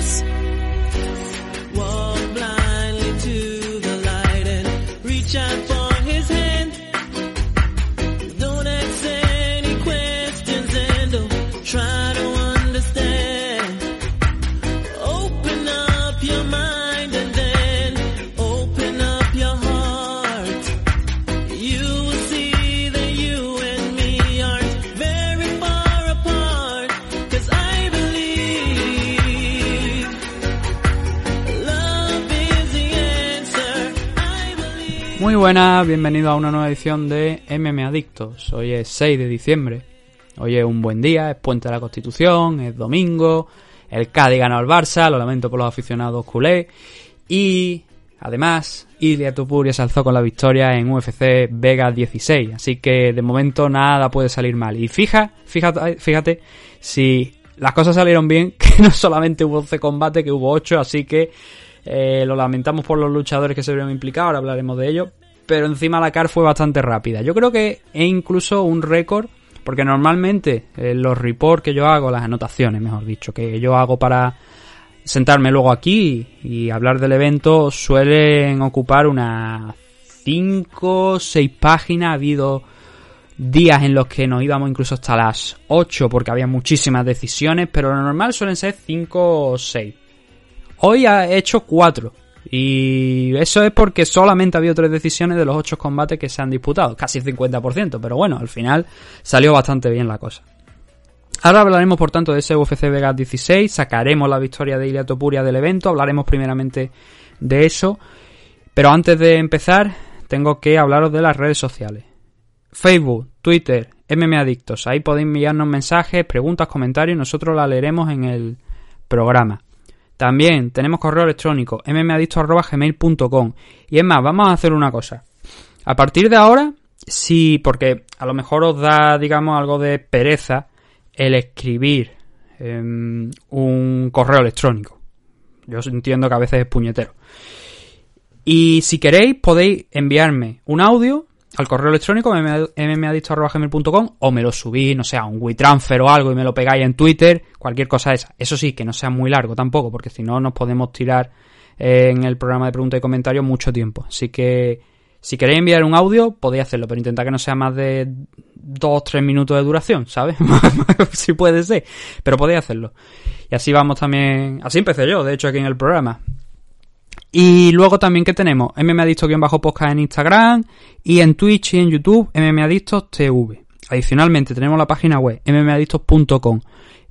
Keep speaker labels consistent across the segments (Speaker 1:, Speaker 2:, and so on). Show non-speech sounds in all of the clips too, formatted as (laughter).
Speaker 1: adiós. Buenas, bienvenido a una nueva edición de MM Adictos. Hoy es 6 de diciembre. Hoy es un buen día, es puente de la Constitución, es domingo. El Cádiz ganó al Barça, lo lamento por los aficionados culés. Y además, Ilia Tupuria se alzó con la victoria en UFC Vega 16. Así que de momento nada puede salir mal. Y fija, fíjate, fíjate si las cosas salieron bien, (laughs) que no solamente hubo 11 combates, que hubo 8, así que eh, lo lamentamos por los luchadores que se vieron implicados, ahora hablaremos de ello. Pero encima la CAR fue bastante rápida. Yo creo que es incluso un récord, porque normalmente eh, los reports que yo hago, las anotaciones, mejor dicho, que yo hago para sentarme luego aquí y hablar del evento, suelen ocupar unas 5 6 páginas. Ha habido días en los que nos íbamos incluso hasta las 8 porque había muchísimas decisiones, pero lo normal suelen ser 5 o 6. Hoy ha hecho 4. Y eso es porque solamente ha habido 3 decisiones de los 8 combates que se han disputado. Casi 50%. Pero bueno, al final salió bastante bien la cosa. Ahora hablaremos por tanto de ese UFC Vegas 16. Sacaremos la victoria de Ilia Topuria del evento. Hablaremos primeramente de eso. Pero antes de empezar, tengo que hablaros de las redes sociales. Facebook, Twitter, MM Adictos. Ahí podéis enviarnos mensajes, preguntas, comentarios nosotros las leeremos en el programa. También tenemos correo electrónico mmadicto.gmail.com Y es más, vamos a hacer una cosa. A partir de ahora, sí, porque a lo mejor os da, digamos, algo de pereza el escribir em, un correo electrónico. Yo entiendo que a veces es puñetero. Y si queréis, podéis enviarme un audio al correo electrónico mmadicto.gmail.com o me lo subís, no sé, a un WeTransfer o algo y me lo pegáis en Twitter, cualquier cosa esa. Eso sí, que no sea muy largo tampoco, porque si no nos podemos tirar eh, en el programa de preguntas y comentarios mucho tiempo. Así que si queréis enviar un audio, podéis hacerlo, pero intentad que no sea más de 2-3 minutos de duración, ¿sabes? (laughs) si puede ser, pero podéis hacerlo. Y así vamos también... Así empecé yo, de hecho, aquí en el programa. Y luego también que tenemos mmadicto-podcast en Instagram y en Twitch y en YouTube mmadictos TV. Adicionalmente tenemos la página web mmadictos.com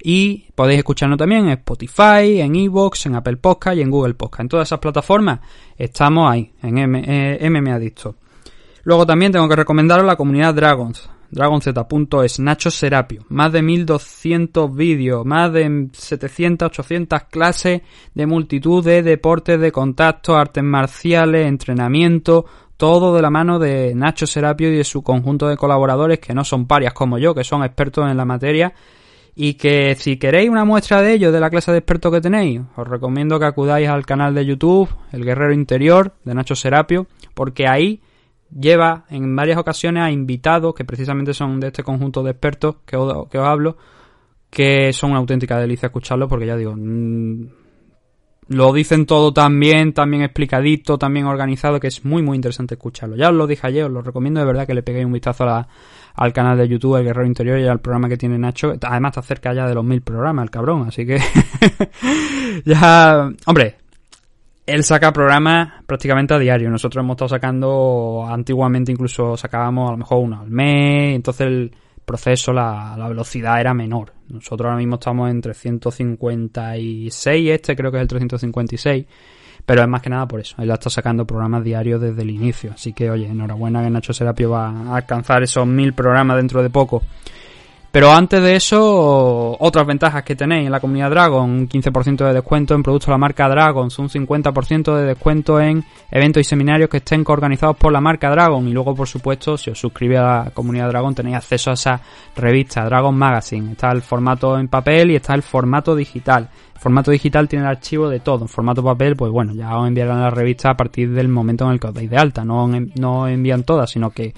Speaker 1: y podéis escucharnos también en Spotify, en Evox, en Apple Podcast y en Google Podcast. En todas esas plataformas estamos ahí, en M eh, mmadictos. Luego también tengo que recomendaros la comunidad Dragons. DragonZ.es, Nacho Serapio, más de 1200 vídeos, más de 700, 800 clases de multitud de deportes de contacto, artes marciales, entrenamiento, todo de la mano de Nacho Serapio y de su conjunto de colaboradores que no son parias como yo, que son expertos en la materia y que si queréis una muestra de ello, de la clase de expertos que tenéis, os recomiendo que acudáis al canal de YouTube, El Guerrero Interior, de Nacho Serapio, porque ahí lleva en varias ocasiones a invitados que precisamente son de este conjunto de expertos que os, que os hablo, que son una auténtica delicia escucharlo porque ya digo, mmm, lo dicen todo tan bien, tan bien explicadito, tan bien organizado que es muy muy interesante escucharlo. Ya os lo dije ayer, os lo recomiendo de verdad que le peguéis un vistazo a al canal de YouTube El Guerrero Interior y al programa que tiene Nacho. Además está cerca ya de los mil programas el cabrón, así que (laughs) ya, hombre, él saca programas prácticamente a diario. Nosotros hemos estado sacando, antiguamente incluso sacábamos a lo mejor uno al mes, entonces el proceso, la, velocidad era menor. Nosotros ahora mismo estamos en 356, este creo que es el 356, pero es más que nada por eso. Él está sacando programas diarios desde el inicio. Así que, oye, enhorabuena que Nacho Serapio va a alcanzar esos mil programas dentro de poco. Pero antes de eso, otras ventajas que tenéis en la comunidad Dragon, un 15% de descuento en productos de la marca Dragon, un 50% de descuento en eventos y seminarios que estén organizados por la marca Dragon. Y luego por supuesto si os suscribís a la comunidad Dragon tenéis acceso a esa revista Dragon Magazine, está el formato en papel y está el formato digital. El formato digital tiene el archivo de todo, en formato papel pues bueno, ya os enviarán la revista a partir del momento en el que os deis de alta, no, no envían todas, sino que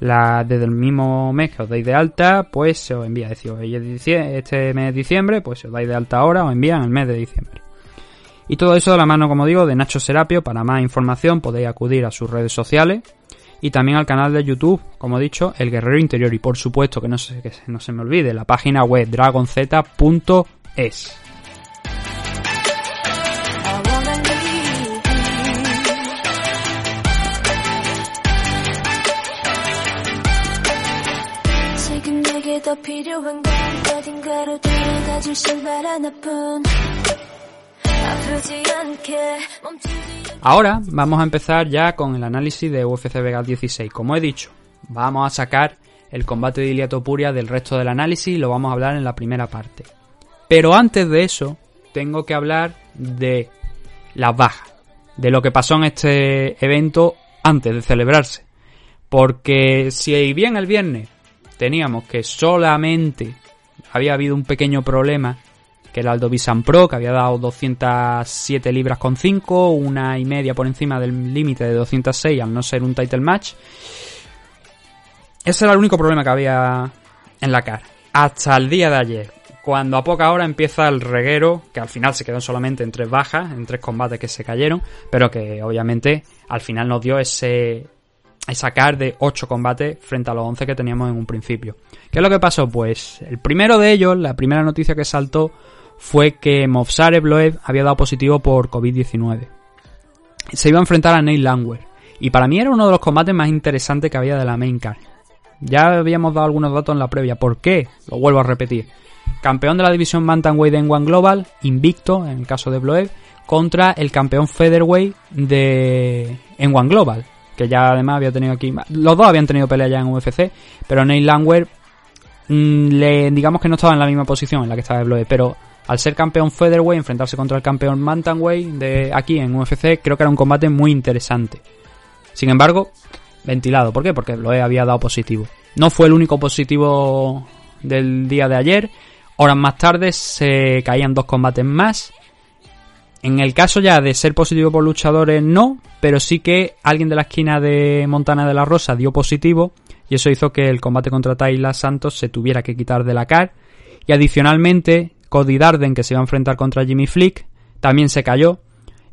Speaker 1: la, desde el mismo mes que os dais de alta, pues se os envía. Es decir, este mes de diciembre, pues si os dais de alta ahora, os envían el mes de diciembre. Y todo eso de la mano, como digo, de Nacho Serapio. Para más información podéis acudir a sus redes sociales y también al canal de YouTube, como he dicho, El Guerrero Interior. Y por supuesto, que no se, que no se me olvide, la página web dragonz.es.
Speaker 2: 더 필요한 건 어딘가로 데려가줄 신발 하나뿐 아프지 않게 멈추지 않게
Speaker 1: Ahora vamos a empezar ya con el análisis de UFC Vegas 16. Como he dicho, vamos a sacar el combate de Ilia Topuria del resto del análisis y lo vamos a hablar en la primera parte. Pero antes de eso, tengo que hablar de las bajas, de lo que pasó en este evento antes de celebrarse. Porque si bien el viernes teníamos que solamente había habido un pequeño problema, que era el Dovisan Pro, que había dado 207 libras con 5, una y media por encima del límite de 206 al no ser un title match. Ese era el único problema que había en la cara. Hasta el día de ayer, cuando a poca hora empieza el reguero, que al final se quedó solamente en tres bajas, en tres combates que se cayeron, pero que obviamente al final nos dio ese, esa car de 8 combates frente a los 11 que teníamos en un principio. ¿Qué es lo que pasó? Pues el primero de ellos, la primera noticia que saltó fue que Movsar Evloev había dado positivo por COVID-19. Se iba a enfrentar a Neil Langwer. Y para mí era uno de los combates más interesantes que había de la main card. Ya habíamos dado algunos datos en la previa. ¿Por qué? Lo vuelvo a repetir. Campeón de la división Bantamweight de N1 Global, invicto en el caso de Bloev, contra el campeón Featherweight de N1 Global, que ya además había tenido aquí. Los dos habían tenido pelea ya en UFC, pero Neil Langwer, mm, le, digamos que no estaba en la misma posición en la que estaba Bloev, pero al ser campeón Featherweight, enfrentarse contra el campeón Bantamweight de aquí en UFC, creo que era un combate muy interesante. Sin embargo, ventilado. ¿Por qué? Porque Bloe había dado positivo. No fue el único positivo del día de ayer. Horas más tarde se caían dos combates más. En el caso ya de ser positivo por luchadores, no, pero sí que alguien de la esquina de Montana de la Rosa dio positivo y eso hizo que el combate contra Tayla Santos se tuviera que quitar de la CAR. Y adicionalmente, Cody Darden, que se iba a enfrentar contra Jimmy Flick, también se cayó.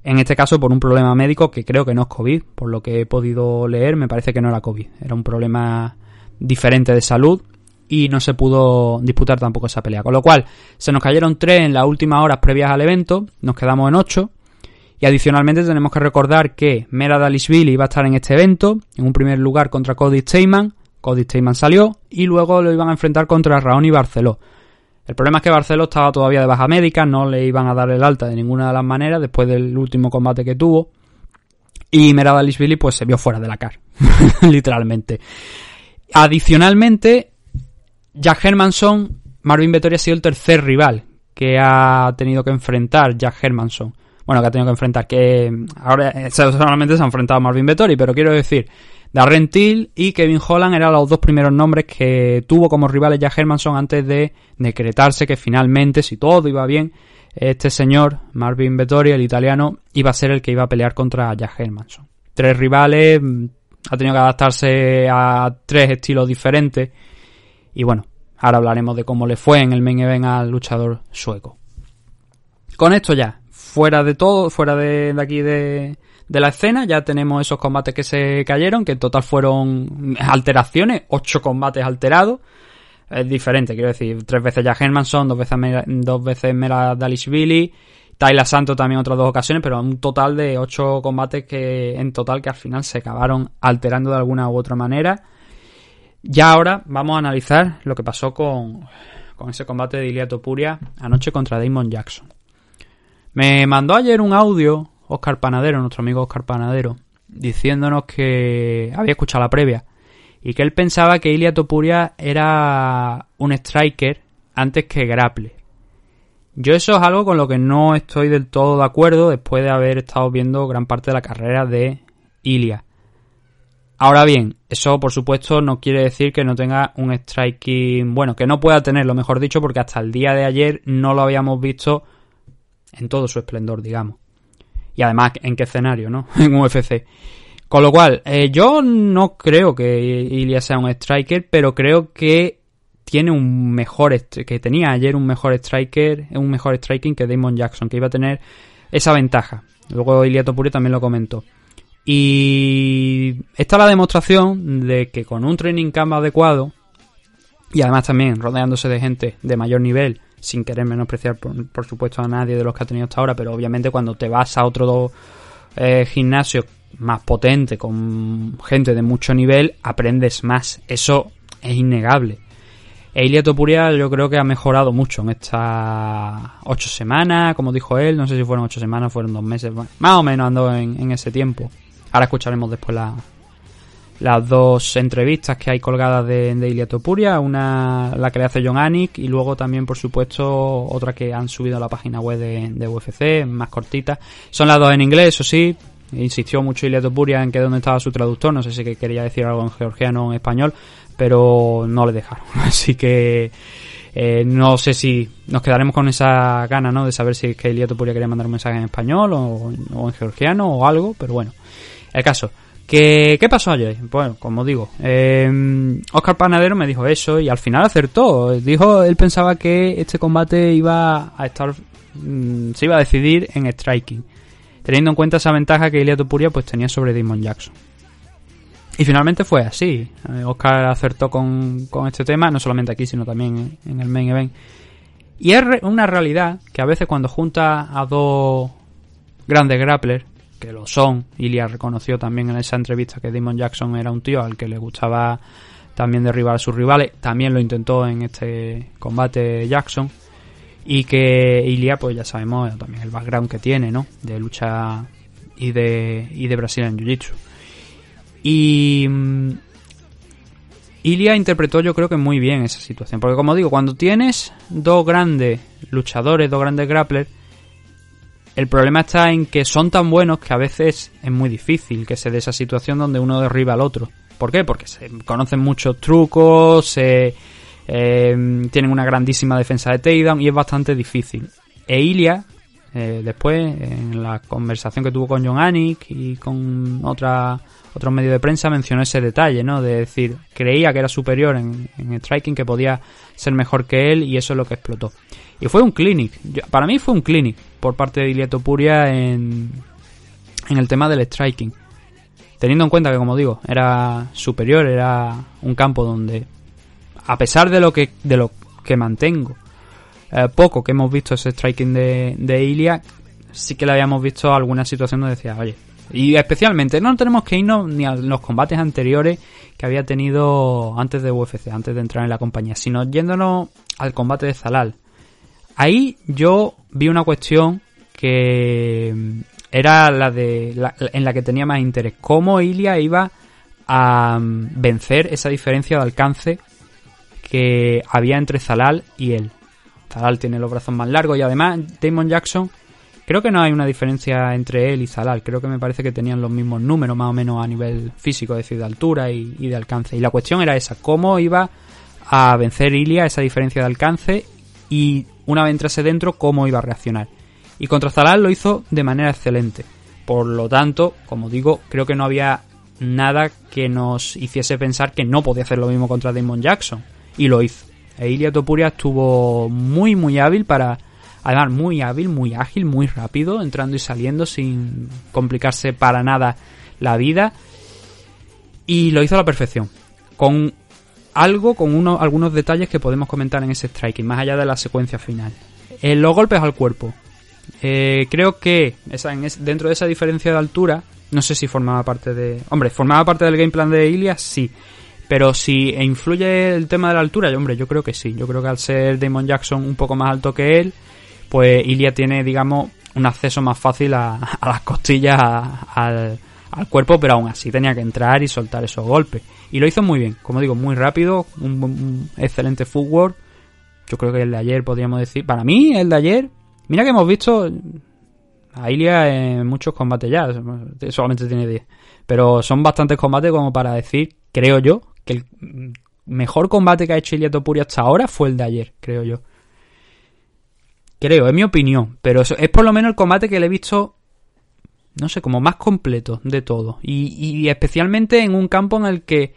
Speaker 1: En este caso por un problema médico que creo que no es COVID, por lo que he podido leer, me parece que no era COVID, era un problema diferente de salud y no se pudo disputar tampoco esa pelea. Con lo cual, se nos cayeron tres en las últimas horas previas al evento, nos quedamos en ocho. Y adicionalmente tenemos que recordar que Mera Dalishvili iba a estar en este evento, en un primer lugar contra Cody Steyman, Cody Steyman salió, y luego lo iban a enfrentar contra Raoni Barceló. El problema es que Barceló estaba todavía de baja médica, no le iban a dar el alta de ninguna de las maneras después del último combate que tuvo. Y Meradalishvili pues se vio fuera de la car, (laughs) literalmente. Adicionalmente, Jack Hermanson, Marvin Vettori ha sido el tercer rival que ha tenido que enfrentar Jack Hermanson. Bueno, que ha tenido que enfrentar, que ahora eh, solamente se ha enfrentado a Marvin Vettori, pero quiero decir, Darren Till y Kevin Holland eran los dos primeros nombres que tuvo como rivales Jack Hermanson antes de decretarse que finalmente, si todo iba bien, este señor, Marvin Vettori, el italiano, iba a ser el que iba a pelear contra Jack Hermanson. Tres rivales, mm, ha tenido que adaptarse a tres estilos diferentes. Y bueno, ahora hablaremos de cómo le fue en el main event al luchador sueco. Con esto ya, fuera de todo, fuera de, aquí de, la escena, ya tenemos esos combates que se cayeron, que en total fueron alteraciones, ocho combates alterados. Es diferente, quiero decir, tres veces ya Hermanson, dos veces, Mera- dos veces Mera Tyler Santos también otras dos ocasiones, pero un total de ocho combates que en total que al final se acabaron alterando de alguna u otra manera. Ya ahora vamos a analizar lo que pasó con, con ese combate de Ilia Topuria anoche contra Damon Jackson. Me mandó ayer un audio Oscar Panadero, nuestro amigo Oscar Panadero, diciéndonos que había escuchado la previa y que él pensaba que Ilia Topuria era un striker antes que grappler. Yo eso es algo con lo que no estoy del todo de acuerdo después de haber estado viendo gran parte de la carrera de Ilia. Ahora bien, eso por supuesto no quiere decir que no tenga un striking, bueno, que no pueda tenerlo, mejor dicho, porque hasta el día de ayer no lo habíamos visto en todo su esplendor, digamos. Y además, ¿en qué escenario, no? (laughs) En UFC. Con lo cual, eh, yo no creo que Ilya sea un striker, pero creo que tiene un mejor, que tenía ayer un mejor striker, un mejor striking que Damon Jackson, que iba a tener esa ventaja. Luego Ilia Topuria también lo comentó. Y esta es la demostración de que con un training camp adecuado y además también rodeándose de gente de mayor nivel, sin querer menospreciar por, por supuesto a nadie de los que ha tenido hasta ahora, pero obviamente cuando te vas a otro eh, gimnasio más potente, con gente de mucho nivel, aprendes más. Eso es innegable. E Ilia Topuria yo creo que ha mejorado mucho en estas ocho semanas, como dijo él, no sé si fueron ocho semanas, fueron dos meses, más o menos ando en, en ese tiempo. Ahora escucharemos después la- las dos entrevistas que hay colgadas de, de Ilia Topuria, una la que le hace John Anik y luego también por supuesto otra que han subido a la página web de, UFC, más cortita. Son las dos en inglés, eso sí, insistió mucho Ilia Topuria en que dónde estaba su traductor, no sé si que quería decir algo en georgiano o en español, pero no le dejaron, (laughs) así que eh, no sé si nos quedaremos con esa gana, ¿no? De saber si es que Ilia Topuria quería mandar un mensaje en español o en georgiano o algo, pero bueno. El caso. ¿Qué, ¿Qué pasó ayer? Bueno, como digo, eh, Oscar Panadero me dijo eso y al final acertó. Dijo, él pensaba que este combate iba a estar, mm, se iba a decidir en striking, teniendo en cuenta esa ventaja que Ilia Topuria pues tenía sobre Damon Jackson. Y finalmente fue así. Eh, Oscar acertó con, con este tema, no solamente aquí, sino también en el main event. Y es una realidad que a veces cuando junta a dos grandes grapplers, que lo son, Ilya reconoció también en esa entrevista que Damon Jackson era un tío al que le gustaba también derribar a sus rivales, también lo intentó en este combate Jackson, y que Ilya, pues ya sabemos también el background que tiene, ¿no? De lucha y de, y de Brasil en Jiu-Jitsu. Y mm, Ilya interpretó yo creo que muy bien esa situación. Porque como digo, cuando tienes dos grandes luchadores, dos grandes grapplers, el problema está en que son tan buenos que a veces es muy difícil que se dé esa situación donde uno derriba al otro. ¿Por qué? Porque se conocen muchos trucos, se, eh, tienen una grandísima defensa de takedown y es bastante difícil. E Ilya, eh, después, en la conversación que tuvo con John Anik y con otra, otros medios de prensa, mencionó ese detalle, ¿no? De decir, creía que era superior en, en striking, que podía ser mejor que él y eso es lo que explotó. Y fue un clinic. Para mí fue un clinic por parte de Ilia Topuria en, en el tema del striking. Teniendo en cuenta que, como digo, era superior, era un campo donde, a pesar de lo que, de lo que mantengo, eh, poco que hemos visto ese striking de, de Ilia, sí que le habíamos visto alguna situación donde decía, oye, y especialmente no tenemos que irnos ni a los combates anteriores que había tenido antes de UFC, antes de entrar en la compañía, sino yéndonos al combate de Zalal. Ahí yo vi una cuestión que mm, era la de la- en la que tenía más interés. Cómo Ilia iba a mm, vencer esa diferencia de alcance que había entre Zalal y él. Zalal tiene los brazos más largos y además Damon Jackson creo que no hay una diferencia entre él y Zalal. Creo que me parece que tenían los mismos números más o menos a nivel físico, es decir, de altura y, de alcance. Y la cuestión era esa, cómo iba a vencer Ilia esa diferencia de alcance y una vez entrase dentro cómo iba a reaccionar. Y contra Zalal lo hizo de manera excelente. Por lo tanto, como digo, creo que no había nada que nos hiciese pensar que no podía hacer lo mismo contra Damon Jackson. Y lo hizo. E Ilia Topuria estuvo muy muy hábil para... Además, muy hábil, muy ágil, muy rápido, entrando y saliendo sin complicarse para nada la vida. Y lo hizo a la perfección. Con algo, con uno, algunos detalles que podemos comentar en ese striking, más allá de la secuencia final. Eh, los golpes al cuerpo. Eh, creo que dentro de esa diferencia de altura, no sé si formaba parte de... Hombre, formaba parte del game plan de Ilias, sí. Pero si influye el tema de la altura, yo, hombre, yo creo que sí. Yo creo que al ser Damon Jackson un poco más alto que él, pues Ilia tiene, digamos, un acceso más fácil a, (laughs) las costillas, al, cuerpo, pero aún así tenía que entrar y soltar esos golpes. Y lo hizo muy bien, como digo, muy rápido, un, un excelente footwork. Yo creo que el de ayer podríamos decir, para mí el de ayer, mira que hemos visto a Ilia en muchos combates ya, solamente tiene 10, pero son bastantes combates como para decir, creo yo, que el mejor combate que ha hecho Ilia Topuria hasta ahora fue el de ayer, creo yo. Creo, es mi opinión, pero es es por lo menos el combate que le he visto no sé, como más completo de todo. Y, y especialmente en un campo en el que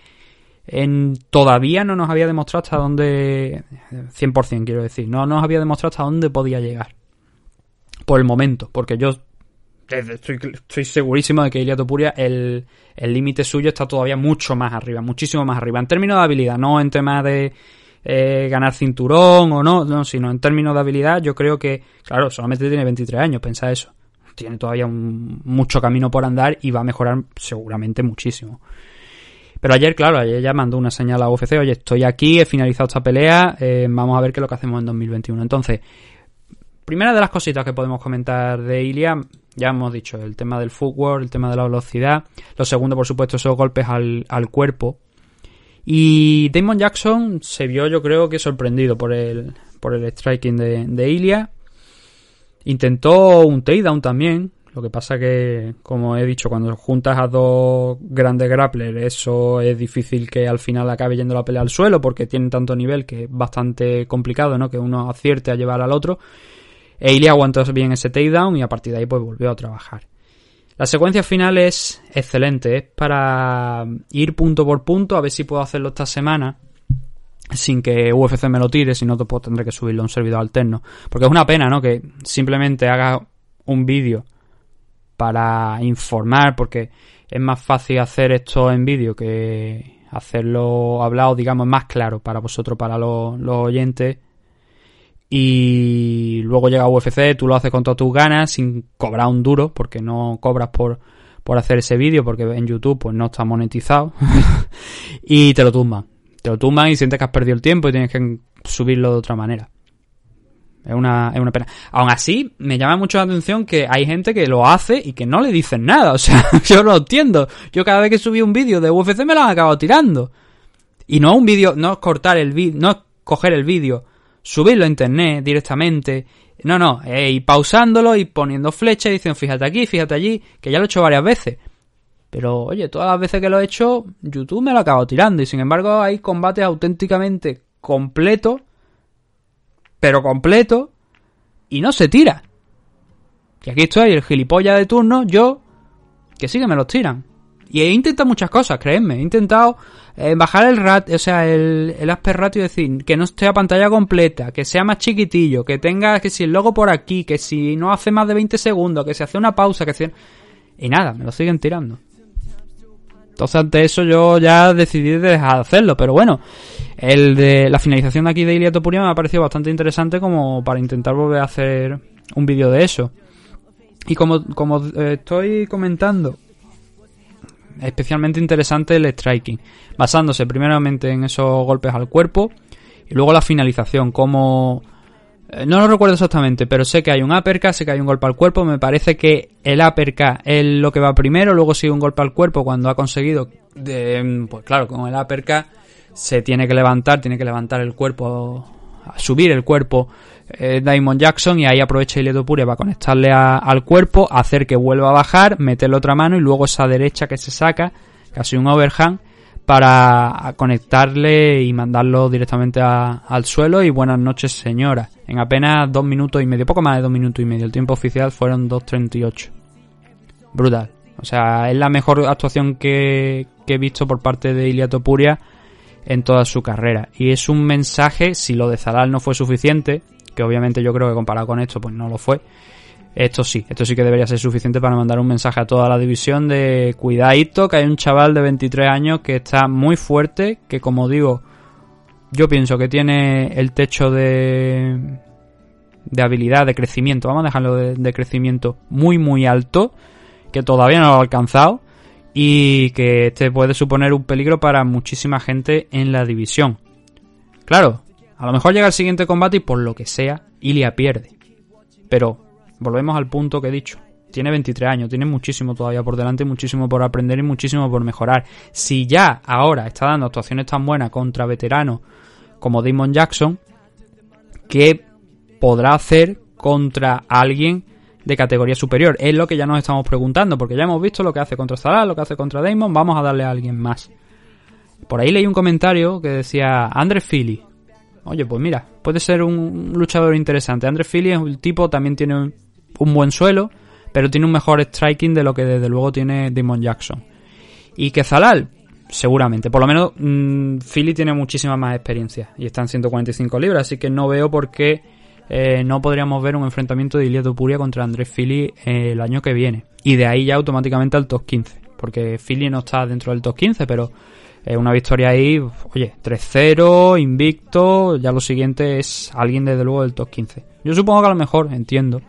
Speaker 1: en, todavía no nos había demostrado hasta dónde... 100% quiero decir, no nos había demostrado hasta dónde podía llegar. Por el momento, porque yo estoy, estoy segurísimo de que Ilia Topuria el límite suyo está todavía mucho más arriba, muchísimo más arriba. En términos de habilidad, no en temas de eh, ganar cinturón o no, no, sino en términos de habilidad, yo creo que, claro, solamente tiene 23 años, pensa eso. Tiene todavía un, mucho camino por andar y va a mejorar seguramente muchísimo. Pero ayer, claro, ayer ya mandó una señal a UFC, oye, estoy aquí, he finalizado esta pelea, eh, vamos a ver qué es lo que hacemos en 2021. Entonces, primera de las cositas que podemos comentar de Ilia, ya hemos dicho, el tema del footwork, el tema de la velocidad. Lo segundo, por supuesto, esos golpes al, al cuerpo. Y Damon Jackson se vio, yo creo que sorprendido por el, por el striking de, de Ilia. Intentó un takedown también. Lo que pasa que, como he dicho, cuando juntas a dos grandes grapplers, eso es difícil que al final acabe yendo la pelea al suelo porque tienen tanto nivel que es bastante complicado, ¿no? Que uno acierte a llevar al otro. E Ilya aguantó bien ese takedown y a partir de ahí pues volvió a trabajar. La secuencia final es excelente, es para ir punto por punto, a ver si puedo hacerlo esta semana sin que UFC me lo tire, si no pues tendré que subirlo a un servidor alterno. Porque es una pena, ¿no? Que simplemente haga un vídeo para informar, porque es más fácil hacer esto en vídeo que hacerlo hablado, digamos, más claro para vosotros, para los, los oyentes y luego llega UFC, tú lo haces con todas tus ganas, sin cobrar un duro, porque no cobras por, por hacer ese vídeo, porque en YouTube pues no está monetizado, (laughs) y te lo tumban. Te lo tumban y sientes que has perdido el tiempo y tienes que subirlo de otra manera. Es una, es una pena. Aún así, me llama mucho la atención que hay gente que lo hace y que no le dicen nada. (laughs) O sea, yo no lo entiendo. Yo cada vez que subí un vídeo de UFC me lo han acabado tirando. Y no un vídeo, no es cortar el vídeo, no es coger el vídeo subirlo a internet directamente. No, no, eh, y pausándolo y poniendo flechas y diciendo fíjate aquí, fíjate allí, que ya lo he hecho varias veces. Pero oye, todas las veces que lo he hecho, YouTube me lo ha acabado tirando. Y sin embargo hay combates auténticamente completos, pero completo, y no se tira. Y aquí estoy, el gilipollas de turno, yo, que sí que me los tiran. Y he intentado muchas cosas, créeme. He intentado eh, bajar el rat, o sea, el, el aspect ratio, decir, que no esté a pantalla completa, que sea más chiquitillo, que tenga, que si el logo por aquí, que si no hace más de 20 segundos, que se hace una pausa, que si... Y nada, me lo siguen tirando. Entonces ante eso yo ya decidí de dejar de hacerlo, pero bueno, el de la finalización de aquí de Ilia Topuria me ha parecido bastante interesante como para intentar volver a hacer un vídeo de eso. Y como, como eh, estoy comentando, especialmente interesante el striking, basándose primeramente en esos golpes al cuerpo y luego la finalización, como... eh, No lo recuerdo exactamente, pero sé que hay un uppercut, sé que hay un golpe al cuerpo, me parece que el uppercut es lo que va primero, luego sigue un golpe al cuerpo cuando ha conseguido, de, pues claro, con el uppercut se tiene que levantar, tiene que levantar el cuerpo, subir el cuerpo eh, Diamond Jackson y ahí aprovecha Ilya Topuria para conectarle al cuerpo, hacer que vuelva a bajar, meterle otra mano y luego esa derecha que se saca, casi un overhand, para conectarle y mandarlo directamente al suelo y buenas noches señora. En apenas dos minutos y medio, poco más de dos minutos y medio, el tiempo oficial fueron 2.38. Brutal. O sea, es la mejor actuación que, he visto por parte de Ilya Topuria en toda su carrera. Y es un mensaje, si lo de Zalal no fue suficiente, que obviamente yo creo que comparado con esto, pues no lo fue. Esto sí, esto sí que debería ser suficiente para mandar un mensaje a toda la división de cuidadito, que hay un chaval de 23 años que está muy fuerte, que como digo, yo pienso que tiene el techo de de habilidad, de crecimiento, vamos a dejarlo de, de crecimiento muy muy alto, que todavía no lo ha alcanzado y que este puede suponer un peligro para muchísima gente en la división. Claro, a lo mejor llega el siguiente combate y por lo que sea, Ilia pierde. Pero volvemos al punto que he dicho. Tiene 23 años, tiene muchísimo todavía por delante, muchísimo por aprender y muchísimo por mejorar. Si ya ahora está dando actuaciones tan buenas contra veteranos como Damon Jackson, ¿qué podrá hacer contra alguien de categoría superior? Es lo que ya nos estamos preguntando, porque ya hemos visto lo que hace contra Salah, lo que hace contra Damon, vamos a darle a alguien más. Por ahí leí un comentario que decía André Philly. Oye, pues mira, puede ser un luchador interesante. André Philly es un tipo, también tiene un, buen suelo, pero tiene un mejor striking de lo que desde luego tiene Damon Jackson. Y que Zalal, seguramente. Por lo menos mm, Philly tiene muchísima más experiencia y está en 145 libras, así que no veo por qué eh, no podríamos ver un enfrentamiento de Ilia Topuria contra Andrés Fili eh, el año que viene. Y de ahí ya automáticamente al top 15. Porque Fili no está dentro del top 15, pero eh, una victoria ahí, oye, 3-0, invicto. Ya lo siguiente es alguien desde luego del top 15. Yo supongo que a lo mejor, entiendo,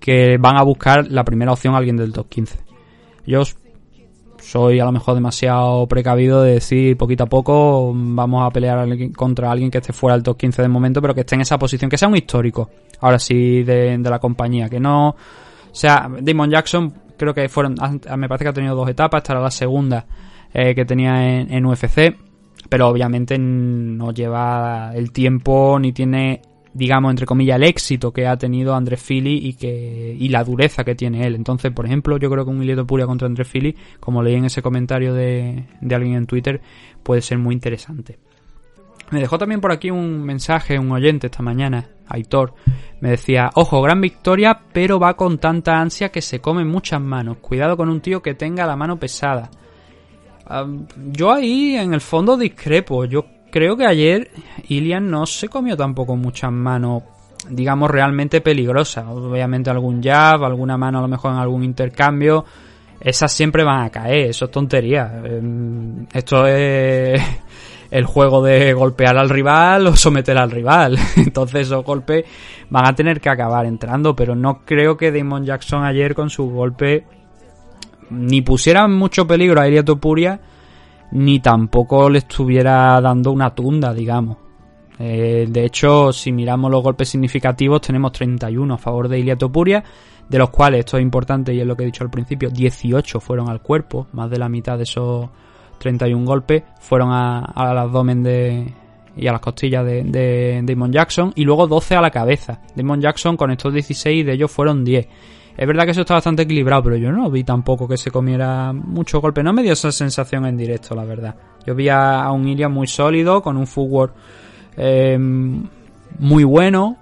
Speaker 1: que van a buscar la primera opción a alguien del top 15. Yo soy a lo mejor demasiado precavido de decir poquito a poco vamos a pelear contra alguien que esté fuera del top 15 de momento, pero que esté en esa posición, que sea un histórico, ahora sí, de, la compañía, que no... O sea, Damon Jackson creo que fueron, me parece que ha tenido dos etapas, esta era la segunda eh, que tenía en, UFC, pero obviamente no lleva el tiempo ni tiene digamos entre comillas el éxito que ha tenido Andrés Fili y que y la dureza que tiene él. Entonces por ejemplo yo creo que un Ilieto Puria contra Andrés Fili como leí en ese comentario de, de alguien en Twitter puede ser muy interesante. Me dejó también por aquí un mensaje un oyente esta mañana Aitor. Me decía ojo gran victoria pero va con tanta ansia que se come muchas manos. Cuidado con un tío que tenga la mano pesada Yo ahí en el fondo discrepo. Yo creo que ayer Ilian no se comió tampoco muchas manos, digamos, realmente peligrosas. Obviamente algún jab, alguna mano a lo mejor en algún intercambio. Esas siempre van a caer, eso es tontería. Em, Esto es (laughs) el juego de golpear al rival o someter al rival. (laughs) Entonces esos golpes van a tener que acabar entrando, pero no creo que Damon Jackson ayer con su golpe ni pusiera en mucho peligro a Ilia Topuria, ni tampoco le estuviera dando una tunda, digamos. Eh, de hecho, si miramos los golpes significativos, tenemos 31 a favor de Ilia Topuria, de los cuales, esto es importante y es lo que he dicho al principio, 18 fueron al cuerpo, más de la mitad de esos 31 golpes fueron al abdomen de, y a las costillas de, de Damon Jackson, y luego 12 a la cabeza. Damon Jackson con estos 16 de ellos fueron 10. Es verdad que eso está bastante equilibrado, pero yo no vi tampoco que se comiera mucho golpe. No me dio esa sensación en directo, la verdad. Yo vi a, un Ilian muy sólido, con un footwork eh, muy bueno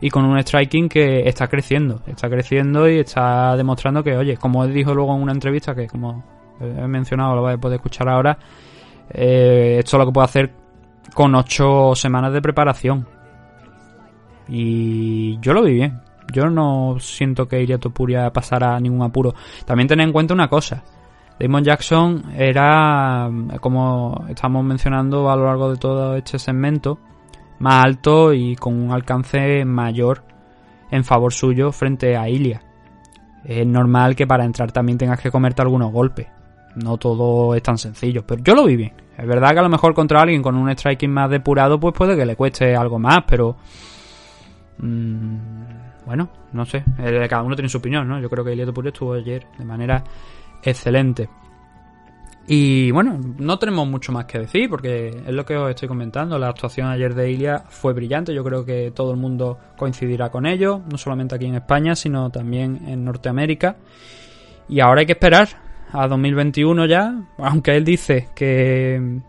Speaker 1: y con un striking que está creciendo. Está creciendo y está demostrando que, oye, como dijo luego en una entrevista, que como he mencionado, lo vais a poder escuchar ahora, eh, esto es lo que puede hacer con ocho semanas de preparación. Y yo lo vi bien. Yo no siento que Ilia Topuria pasara ningún apuro. También tened en cuenta una cosa. Damon Jackson era, como estamos mencionando a lo largo de todo este segmento, más alto y con un alcance mayor en favor suyo frente a Ilia. Es normal que para entrar también tengas que comerte algunos golpes. No todo es tan sencillo, pero yo lo vi bien. Es verdad que a lo mejor contra alguien con un striking más depurado, pues puede que le cueste algo más, pero. mm, bueno, no sé. Cada uno tiene su opinión, ¿no? Yo creo que Topuria estuvo ayer de manera excelente. Y bueno, no tenemos mucho más que decir porque es lo que os estoy comentando. La actuación ayer de Ilia fue brillante. Yo creo que todo el mundo coincidirá con ello, no solamente aquí en España, sino también en Norteamérica. Y ahora hay que esperar a 2021 ya, aunque él dice que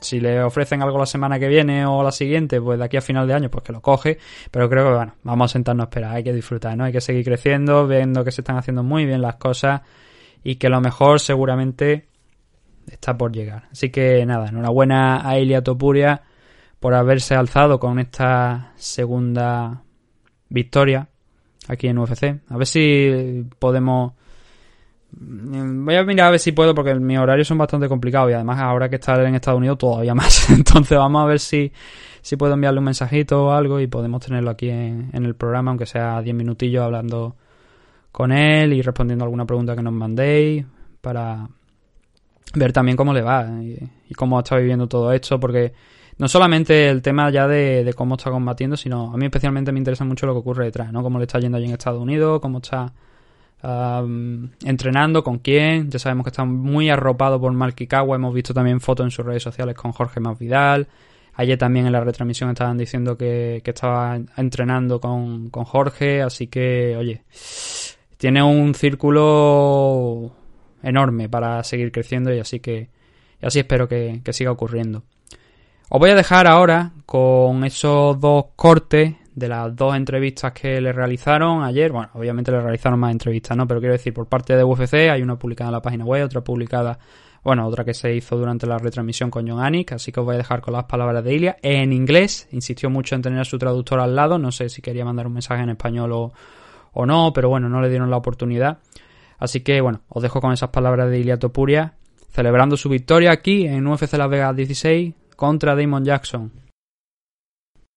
Speaker 1: si le ofrecen algo la semana que viene o la siguiente, pues de aquí a final de año, pues que lo coge. Pero creo que, bueno, vamos a sentarnos a esperar, hay que disfrutar, ¿no? Hay que seguir creciendo, viendo que se están haciendo muy bien las cosas y que lo mejor seguramente está por llegar. Así que nada, enhorabuena a Ilia Topuria por haberse alzado con esta segunda victoria aquí en UFC. A ver si podemos Voy a mirar a ver si puedo porque mis horarios son bastante complicados y además ahora que estar en Estados Unidos todavía (laughs) más. Entonces vamos a ver si, si puedo enviarle un mensajito o algo y podemos tenerlo aquí en, en el programa, aunque sea 10 minutillos hablando con él y respondiendo alguna pregunta que nos mandéis para ver también cómo le va y, y cómo está viviendo todo esto porque no solamente el tema ya de, de cómo está combatiendo, sino a mí especialmente me interesa mucho lo que ocurre detrás, ¿no? Cómo le está yendo allí en Estados Unidos, cómo está entrenando, con quién. Ya sabemos que está muy arropado por Mark Kikawa. Hemos visto también fotos en sus redes sociales con Jorge Masvidal. Ayer también en la retransmisión estaban diciendo que, que estaba entrenando con, con Jorge. Así que, oye, tiene un círculo enorme para seguir creciendo y así que así espero que, que siga ocurriendo. Os voy a dejar ahora con esos dos cortes de las dos entrevistas que le realizaron ayer. Bueno, obviamente le realizaron más entrevistas, ¿no? Pero quiero decir, por parte de UFC hay una publicada en la página web, otra publicada Bueno, otra que se hizo durante la retransmisión con John Anik, así que os voy a dejar con las palabras de Ilia en inglés. Insistió mucho en tener a su traductor al lado, no sé si quería mandar un mensaje en español o, o no, pero bueno, no le dieron la oportunidad. Así que bueno, os dejo con esas palabras de Ilia Topuria, celebrando su victoria aquí en UFC Las Vegas 16 contra Damon Jackson.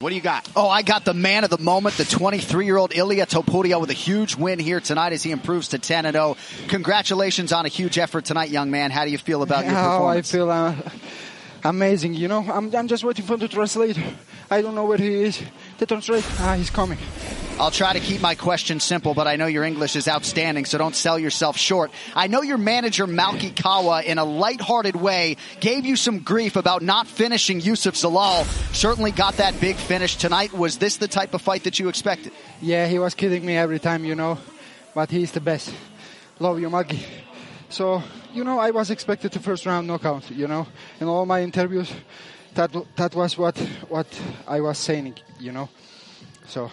Speaker 3: What do you got? Oh, I got the man of the moment, the 23-year-old Ilya Topuria with a huge win here tonight as he improves to 10 and 0. Congratulations on a huge effort tonight, young man. How do you feel about your (laughs) performance?
Speaker 4: How I feel uh, amazing. You know, I'm, I'm just waiting for the translator. I don't know where he is. The ah, he's coming.
Speaker 3: I'll try to keep my question simple, but I know your English is outstanding, so don't sell yourself short. I know your manager, Malki Kawa, in a lighthearted way, gave you some grief about not finishing Yusuf Zalal. Certainly got that big finish tonight. Was this the type of fight that you expected?
Speaker 4: Yeah, he was kidding me every time, you know, but he's the best. Love you, Malki. So, you know, I was expected the first round knockout, you know, in all my interviews. That that was what what I was saying, you know. So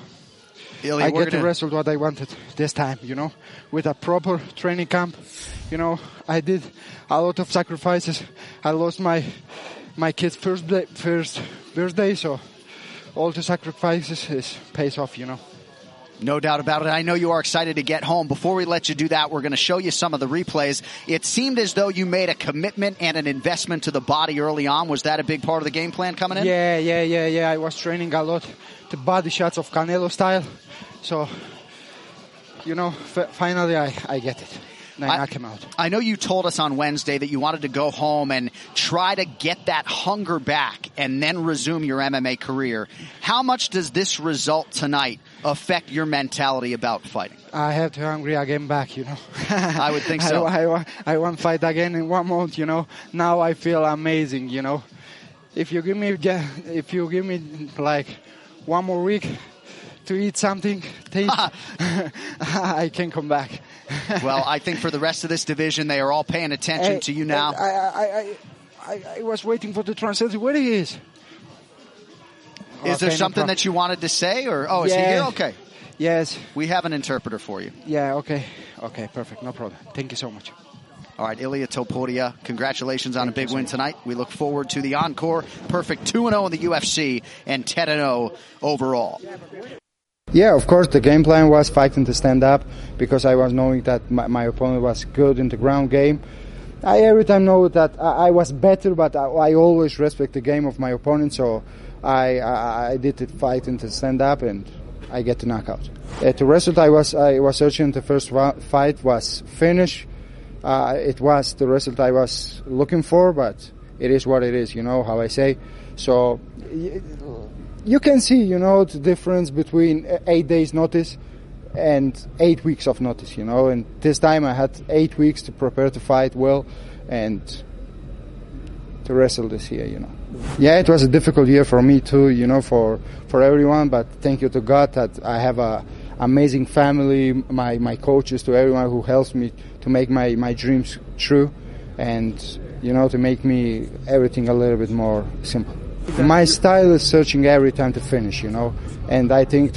Speaker 4: I get the result what I wanted this time, you know, with a proper training camp. You know, I did a lot of sacrifices. I lost my my kid's first day, first birthday, so all the sacrifices is pays off, you know.
Speaker 3: No doubt about it. I know you are excited to get home. Before we let you do that, we're going to show you some of the replays. It seemed as though you made a commitment and an investment to the body early on. Was that a big part of the game plan coming in?
Speaker 4: Yeah, yeah, yeah, yeah. I was training a lot the body shots of Canelo style, so you know, f- finally I I get it. I, knock him out.
Speaker 3: I know you told us on Wednesday that you wanted to go home and try to get that hunger back and then resume your MMA career. How much does this result tonight affect your mentality about fighting?
Speaker 4: I have to hungry again back, you know. (laughs)
Speaker 3: I would think (laughs) so.
Speaker 4: I, I, I want fight again in one month, you know. Now I feel amazing, you know. If you give me, if you give me like one more week to eat something, (laughs) taste, I can come back. (laughs)
Speaker 3: Well, I think for the rest of this division, they are all paying attention to you now.
Speaker 4: I, I, I, I, was waiting for the translator. Where he is?
Speaker 3: Is there something that you wanted to say, or oh, is he here? Okay,
Speaker 4: Yes.
Speaker 3: we have an interpreter for you.
Speaker 4: Yeah. Okay. Okay. Perfect. No problem. Thank you so much.
Speaker 3: All right, Ilya Topuria, congratulations on a
Speaker 4: Thank you
Speaker 3: big win tonight. We look forward to the encore. Perfect 2 0 in the UFC and 10 0 overall.
Speaker 4: Yeah, of course, the game plan was fighting to stand up because I was knowing that my, my opponent was good in the ground game. I every time know that I, I was better, but I, I always respect the game of my opponent, so I, I, I did it fighting to stand up and I get the knockout. Uh, the result I was I was searching the first fight was finish. Uh, it was the result I was looking for, but it is what it is, you know how I say. So you can see, you know, the difference between eight days notice and eight weeks of notice, you know. And this time I had eight weeks to prepare to fight well and to wrestle this year, you know. Yeah, it was a difficult year for me too, you know, for for everyone. But thank you to God that I have a amazing family, my my coaches, to everyone who helps me to make my my dreams true, and you know, to make me everything a little bit more simple. My style is searching every time to finish, you know, and I think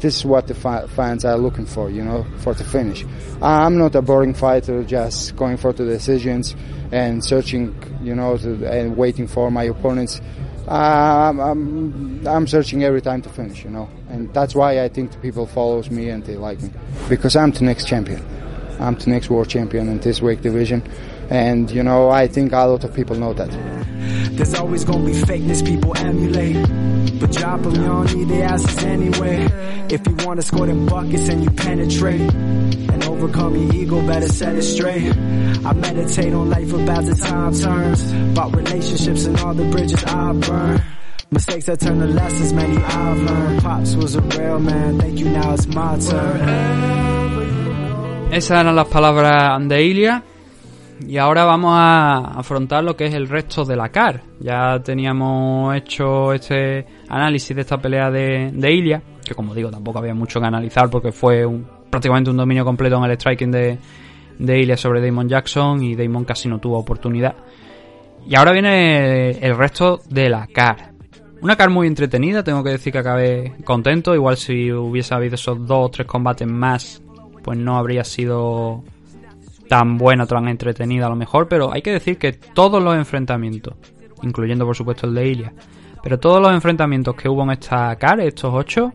Speaker 4: this is what the fa- fans are looking for, you know, for the finish. I'm not a boring fighter, just going for the decisions and searching, you know, to, and waiting for my opponents. Um, I'm, I'm searching every time to finish, you know, and that's why I think the people follows me and they like me because I'm the next champion. I'm the next world champion in this weight division, and you know, I think a lot of people know that.
Speaker 5: There's always gonna be fakeness people emulate. But drop them, you don't need their asses anyway. If you wanna score them buckets and you penetrate and overcome your ego, better set it straight. I meditate on life about the time turns, about relationships and all the bridges I burn. Mistakes that turn to lessons, many I've learned. Pops was a real man, thank you, now it's my turn.
Speaker 1: Esas eran las palabras de Ilia. Y ahora vamos a afrontar lo que es el resto de la CAR. Ya teníamos hecho este análisis de esta pelea de, de Ilia, que como digo tampoco había mucho que analizar porque fue prácticamente un dominio completo en el striking de, de Ilia sobre Damon Jackson y Damon casi no tuvo oportunidad. Y ahora viene el resto de la CAR. Una CAR muy entretenida, tengo que decir que acabé contento. Igual si hubiese habido esos dos o tres combates más, pues no habría sido tan buena, tan entretenida a lo mejor, pero hay que decir que todos los enfrentamientos, incluyendo por supuesto el de Ilya, pero todos los enfrentamientos que hubo en esta CAR, estos ocho,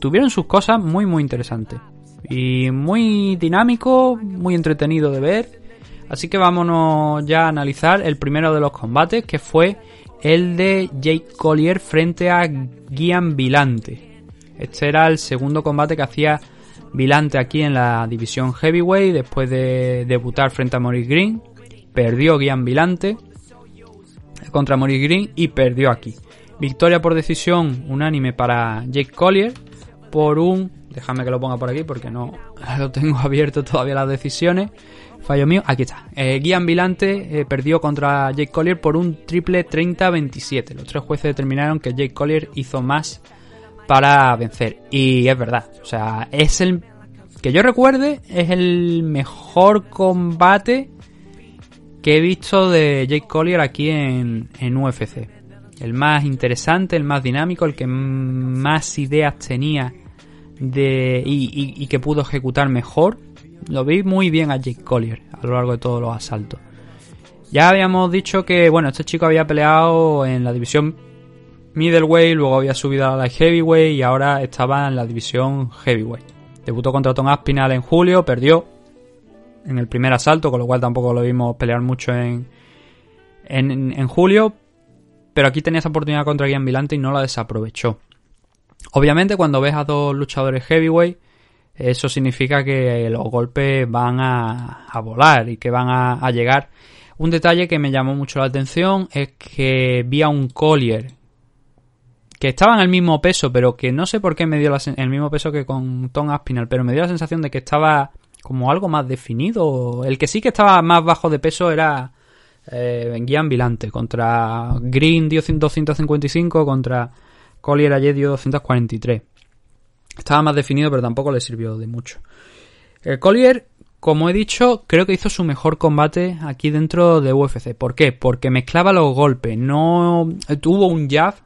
Speaker 1: tuvieron sus cosas muy muy interesantes. Y muy dinámico, muy entretenido de ver. Así que vámonos ya a analizar el primero de los combates, que fue el de Jake Collier frente a Gian Vilante. Este era el segundo combate que hacía Vilante aquí en la división Heavyweight después de debutar frente a Maurice Green. Perdió Gian Vilante contra Maurice Green y perdió aquí. Victoria por decisión unánime para Jake Collier por un... Déjame que lo ponga por aquí porque no (laughs) lo tengo abierto todavía las decisiones. Fallo mío, aquí está. Eh, Gian Vilante eh, perdió contra Jake Collier por un triple 30-27. Los tres jueces determinaron que Jake Collier hizo más para vencer. Y es verdad. O sea, es el... Que yo recuerde, es el mejor combate que he visto de Jake Collier aquí en, en UFC. El más interesante, el más dinámico, el que más ideas tenía de y, y- y que pudo ejecutar mejor. Lo vi muy bien a Jake Collier a lo largo de todos los asaltos. Ya habíamos dicho que, bueno, este chico había peleado en la división middleweight, luego había subido a la heavyweight y ahora estaba en la división heavyweight. Debutó contra Tom Aspinall en julio, perdió en el primer asalto, con lo cual tampoco lo vimos pelear mucho en, en, julio. Pero aquí tenía esa oportunidad contra Gian Vilante y no la desaprovechó. Obviamente, cuando ves a dos luchadores heavyweight, eso significa que los golpes van a, a volar y que van a llegar. Un detalle que me llamó mucho la atención es que vi a un Collier que estaba en el mismo peso, pero que no sé por qué me dio la el mismo peso que con Tom Aspinall, pero me dio la sensación de que estaba como algo más definido. El que sí que estaba más bajo de peso era eh, Vilante contra Green dio 255 contra Collier ayer dio 243. Estaba más definido, pero tampoco le sirvió de mucho. El Collier, como he dicho, creo que hizo su mejor combate aquí dentro de UFC. ¿Por qué? Porque mezclaba los golpes. No tuvo un jab,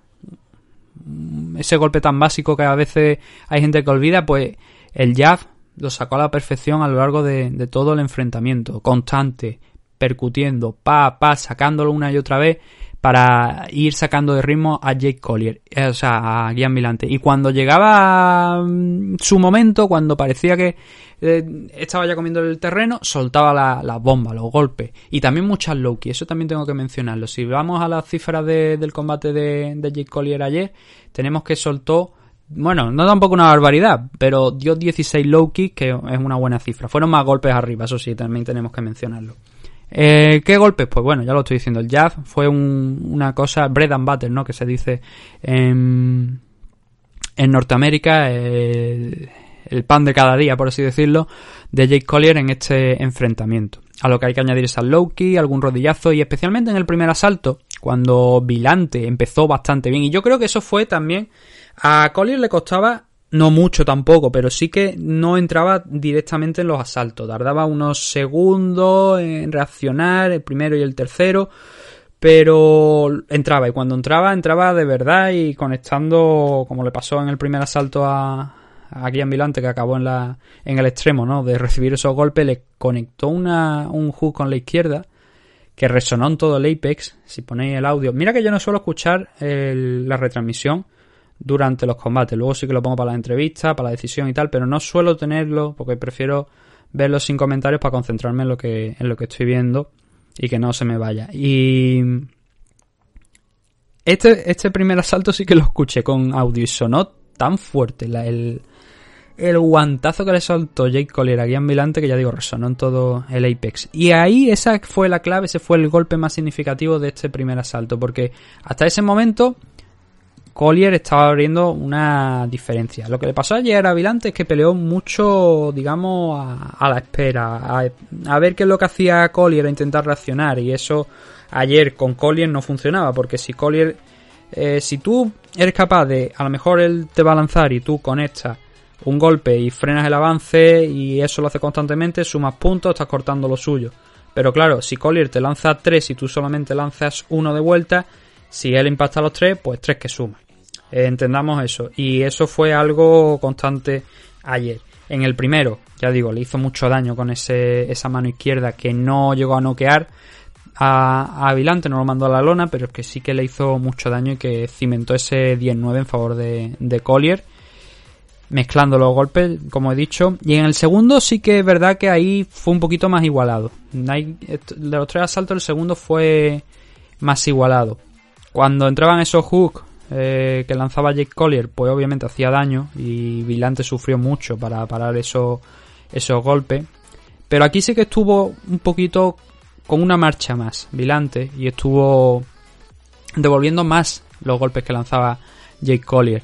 Speaker 1: ese golpe tan básico que a veces hay gente que olvida, pues el jab lo sacó a la perfección a lo largo de, todo el enfrentamiento, constante, percutiendo, pa, pa, sacándolo una y otra vez para ir sacando de ritmo a Jake Collier, eh, o sea, a Gian Milante. Y cuando llegaba mm, su momento, cuando parecía que eh, estaba ya comiendo el terreno, soltaba la- las bombas, los golpes. Y también muchas low key, eso también tengo que mencionarlo. Si vamos a las cifras de- del combate de, de Jake Collier ayer, tenemos que soltó, bueno, no tampoco una barbaridad, pero dio 16 low kicks, que es una buena cifra. Fueron más golpes arriba, eso sí, también tenemos que mencionarlo. Eh, ¿Qué golpes? Pues bueno, ya lo estoy diciendo. El jab fue un- una cosa, bread and butter, ¿no? Que se dice en, en Norteamérica, el, el pan de cada día, por así decirlo, de Jake Collier en este enfrentamiento. A lo que hay que añadir es al low key, algún rodillazo y especialmente en el primer asalto, cuando Vilante empezó bastante bien. Y yo creo que eso fue también. A Collier le costaba no mucho tampoco, pero sí que no entraba directamente en los asaltos. Tardaba unos segundos en reaccionar, el primero y el tercero, pero entraba y cuando entraba, entraba de verdad y conectando, como le pasó en el primer asalto a, a Gian Vilante, que acabó en, la, en el extremo, ¿no? De recibir esos golpes, le conectó una, un hook con la izquierda que resonó en todo el Apex. Si ponéis el audio, mira que yo no suelo escuchar la retransmisión durante los combates. Luego sí que lo pongo para la entrevista, para la decisión y tal, pero no suelo tenerlo porque prefiero verlo sin comentarios para concentrarme en lo que, en lo que estoy viendo y que no se me vaya. Y este, este primer asalto sí que lo escuché con audio y sonó tan fuerte el, el guantazo que le soltó Jake Collier a Gian Vilante que ya digo, resonó en todo el Apex. Y ahí esa fue la clave, ese fue el golpe más significativo de este primer asalto, porque hasta ese momento Collier estaba abriendo una diferencia. Lo que le pasó ayer a Vilante es que peleó mucho, digamos, a, la espera, a, ver qué es lo que hacía Collier, a intentar reaccionar. Y eso ayer con Collier no funcionaba, porque si Collier, eh, si tú eres capaz de, a lo mejor él te va a lanzar y tú conectas un golpe y frenas el avance y eso lo hace constantemente, sumas puntos, estás cortando lo suyo. Pero claro, si Collier te lanza tres y tú solamente lanzas uno de vuelta, si él impacta los tres, pues tres que sumas. Eh, entendamos eso. Y eso fue algo constante ayer. En el primero, ya digo, le hizo mucho daño con ese, esa mano izquierda que no llegó a noquear a, a Vilante, no lo mandó a la lona, pero que sí que le hizo mucho daño y que cimentó ese 10-9 en favor de Collier mezclando los golpes, como he dicho. Y en el segundo sí que es verdad que ahí fue un poquito más igualado. De los tres asaltos el segundo fue más igualado. Cuando entraban esos hooks eh, que lanzaba Jake Collier, pues obviamente hacía daño y Vilante sufrió mucho para parar esos, esos golpes. Pero aquí sí que estuvo un poquito con una marcha más, Vilante, y estuvo devolviendo más los golpes que lanzaba Jake Collier.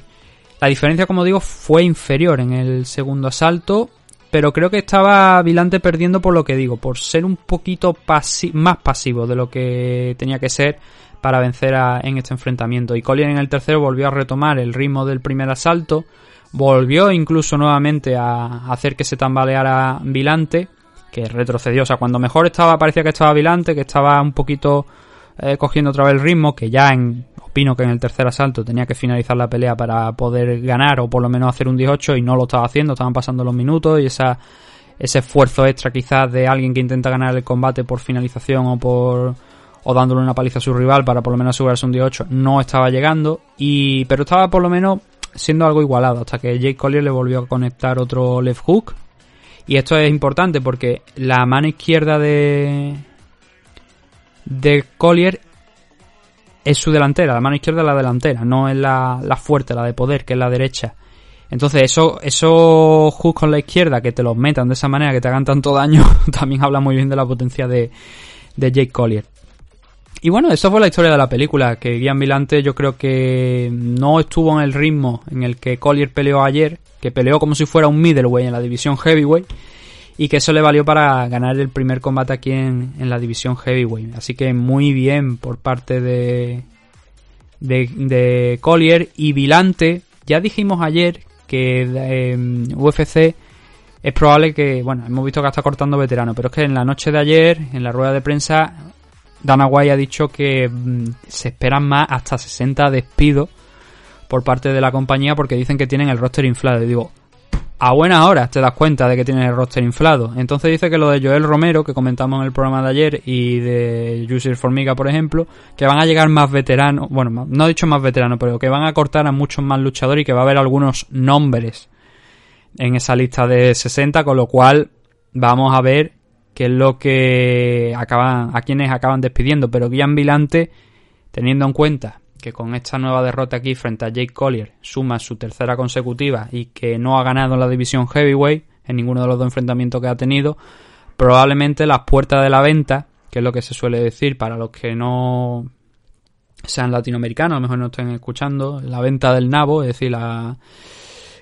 Speaker 1: La diferencia, como digo, fue inferior en el segundo asalto, pero creo que estaba Vilante perdiendo por lo que digo, por ser un poquito más pasivo de lo que tenía que ser para vencer en este enfrentamiento. Y Collier en el tercero volvió a retomar el ritmo del primer asalto, volvió incluso nuevamente a hacer que se tambaleara Vilante, que retrocedió. O sea, cuando mejor estaba, parecía que estaba Vilante, que estaba un poquito eh, cogiendo otra vez el ritmo, que ya en que en el tercer asalto tenía que finalizar la pelea para poder ganar o por lo menos hacer un 18 y no lo estaba haciendo, estaban pasando los minutos y esa, ese esfuerzo extra quizás de alguien que intenta ganar el combate por finalización o por o dándole una paliza a su rival para por lo menos asegurarse un 18 no estaba llegando y pero estaba por lo menos siendo algo igualado hasta que Jake Collier le volvió a conectar otro left hook. Y esto es importante porque la mano izquierda de de Collier es su delantera, la mano izquierda es la delantera, no es la, la fuerte, la de poder, que es la derecha. Entonces, eso, esos hooks con la izquierda que te los metan de esa manera, que te hagan tanto daño, (laughs) también habla muy bien de la potencia de, de Jake Collier. Y bueno, eso fue la historia de la película, que Guian Vilante yo creo que no estuvo en el ritmo en el que Collier peleó ayer, que peleó como si fuera un middleweight en la división heavyweight, y que eso le valió para ganar el primer combate aquí en, la división heavyweight. Así que muy bien por parte de, de, Collier y Vilante. Ya dijimos ayer que en em, UFC es probable que, bueno, hemos visto que está cortando veterano, pero es que en la noche de ayer, en la rueda de prensa, Dana White ha dicho que mm, se esperan más hasta 60 despidos por parte de la compañía porque dicen que tienen el roster inflado. Digo, a buenas horas te das cuenta de que tienes el roster inflado. Entonces dice que lo de Joel Romero, que comentamos en el programa de ayer, y de User Formiga, por ejemplo, que van a llegar más veteranos, bueno, no he dicho más veteranos, pero que van a cortar a muchos más luchadores y que va a haber algunos nombres en esa lista de 60, con lo cual vamos a ver qué es lo que acaban, a quienes acaban despidiendo. Pero Guian Vilante, teniendo en cuenta que con esta nueva derrota aquí frente a Jake Collier suma su tercera consecutiva y que no ha ganado en la división heavyweight en ninguno de los dos enfrentamientos que ha tenido, probablemente las puertas de la venta, que es lo que se suele decir para los que no sean latinoamericanos, a lo mejor no estén escuchando, la venta del nabo, es decir, la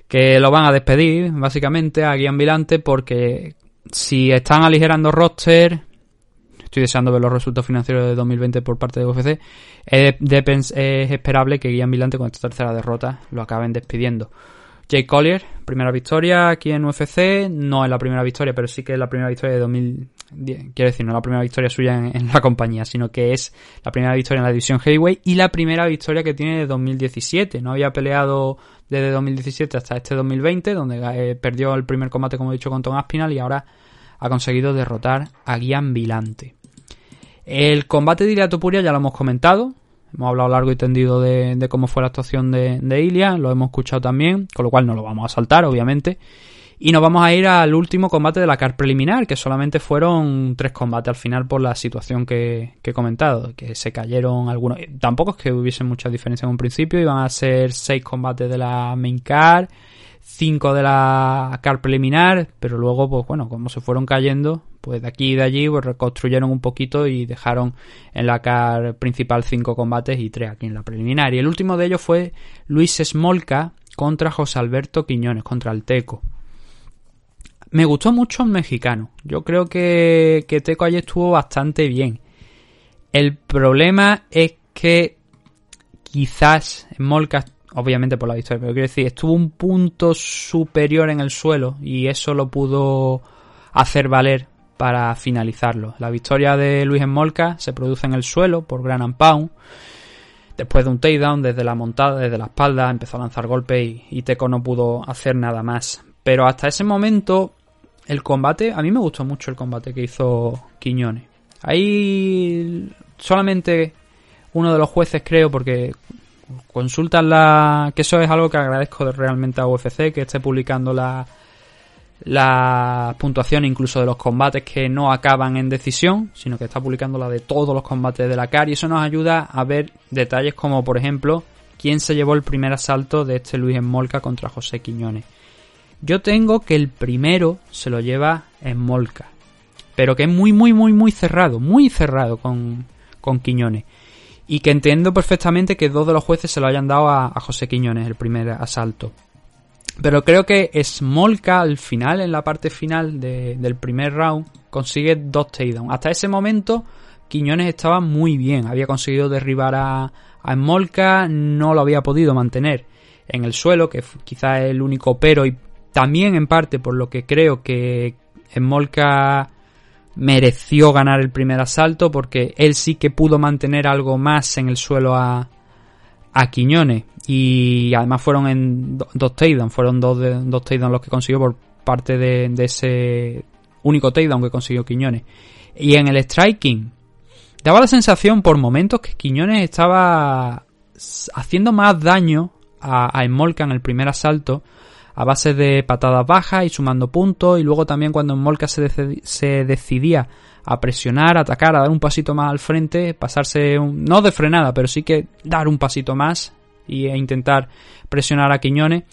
Speaker 1: que lo van a despedir básicamente a Guian Vilante porque si están aligerando roster estoy deseando ver los resultados financieros de 2020 por parte de UFC, es, esperable que Guian Milante con esta tercera derrota lo acaben despidiendo. Jake Collier, primera victoria aquí en UFC, no es la primera victoria, pero sí que es la primera victoria de 2010, quiero decir, no la primera victoria suya en, la compañía, sino que es la primera victoria en la división heavyweight y la primera victoria que tiene de 2017. No había peleado desde 2017 hasta este 2020, donde eh, perdió el primer combate, como he dicho, con Tom Aspinall y ahora ha conseguido derrotar a Guian Vilante. El combate de Ilia Topuria ya lo hemos comentado. Hemos hablado largo y tendido de, cómo fue la actuación de, de, Ilia, lo hemos escuchado también, con lo cual no lo vamos a saltar, obviamente. Y nos vamos a ir al último combate de la CAR preliminar, que solamente fueron tres combates al final por la situación que, que he comentado, que se cayeron algunos. Tampoco es que hubiese mucha diferencia en un principio, iban a ser seis combates de la main car, cinco de la CAR preliminar, pero luego, pues bueno, como se fueron cayendo, pues de aquí y de allí pues reconstruyeron un poquito y dejaron en la car principal cinco combates y tres aquí en la preliminar. Y el último de ellos fue Luis Smolka contra José Alberto Quiñones, contra el Teco. Me gustó mucho el mexicano. Yo creo que, que Teco ayer estuvo bastante bien. El problema es que quizás Smolka obviamente por la victoria, pero quiero decir, estuvo un punto superior en el suelo y eso lo pudo hacer valer para finalizarlo. La victoria de Luis Enmolca se produce en el suelo por Gran Pound. Después de un takedown desde la montada, desde la espalda, empezó a lanzar golpes y, Teco no pudo hacer nada más. Pero hasta ese momento, el combate, a mí me gustó mucho el combate que hizo Quiñones. Ahí solamente uno de los jueces, creo, porque consultan la. que eso es algo que agradezco realmente a UFC, que esté publicando la. la puntuación incluso de los combates que no acaban en decisión, sino que está publicando la de todos los combates de la CAR y eso nos ayuda a ver detalles como, por ejemplo, quién se llevó el primer asalto de este Luis Molca contra José Quiñones. Yo tengo que el primero se lo lleva Molca, pero que es muy, muy, muy, muy cerrado, muy cerrado con, con Quiñones. Y que entiendo perfectamente que dos de los jueces se lo hayan dado a, José Quiñones el primer asalto. Pero creo que Smolka al final, en la parte final de- del primer round, consigue dos takedowns. Hasta ese momento, Quiñones estaba muy bien. Había conseguido derribar a, a Smolka, no lo había podido mantener en el suelo, que f- quizá es el único pero, y también en parte por lo que creo que Smolka mereció ganar el primer asalto, porque él sí que pudo mantener algo más en el suelo a, a Quiñones y además fueron en do- dos takedowns, fueron dos, de, dos takedowns los que consiguió por parte de, ese único takedown que consiguió Quiñones. Y en el striking daba la sensación por momentos que Quiñones estaba haciendo más daño a, a Smolka en el primer asalto a base de patadas bajas y sumando puntos y luego también cuando se, decidi- se decidía a presionar, a atacar, a dar un pasito más al frente, pasarse, un- no de frenada, pero sí que dar un pasito más y, e intentar presionar a Quiñones.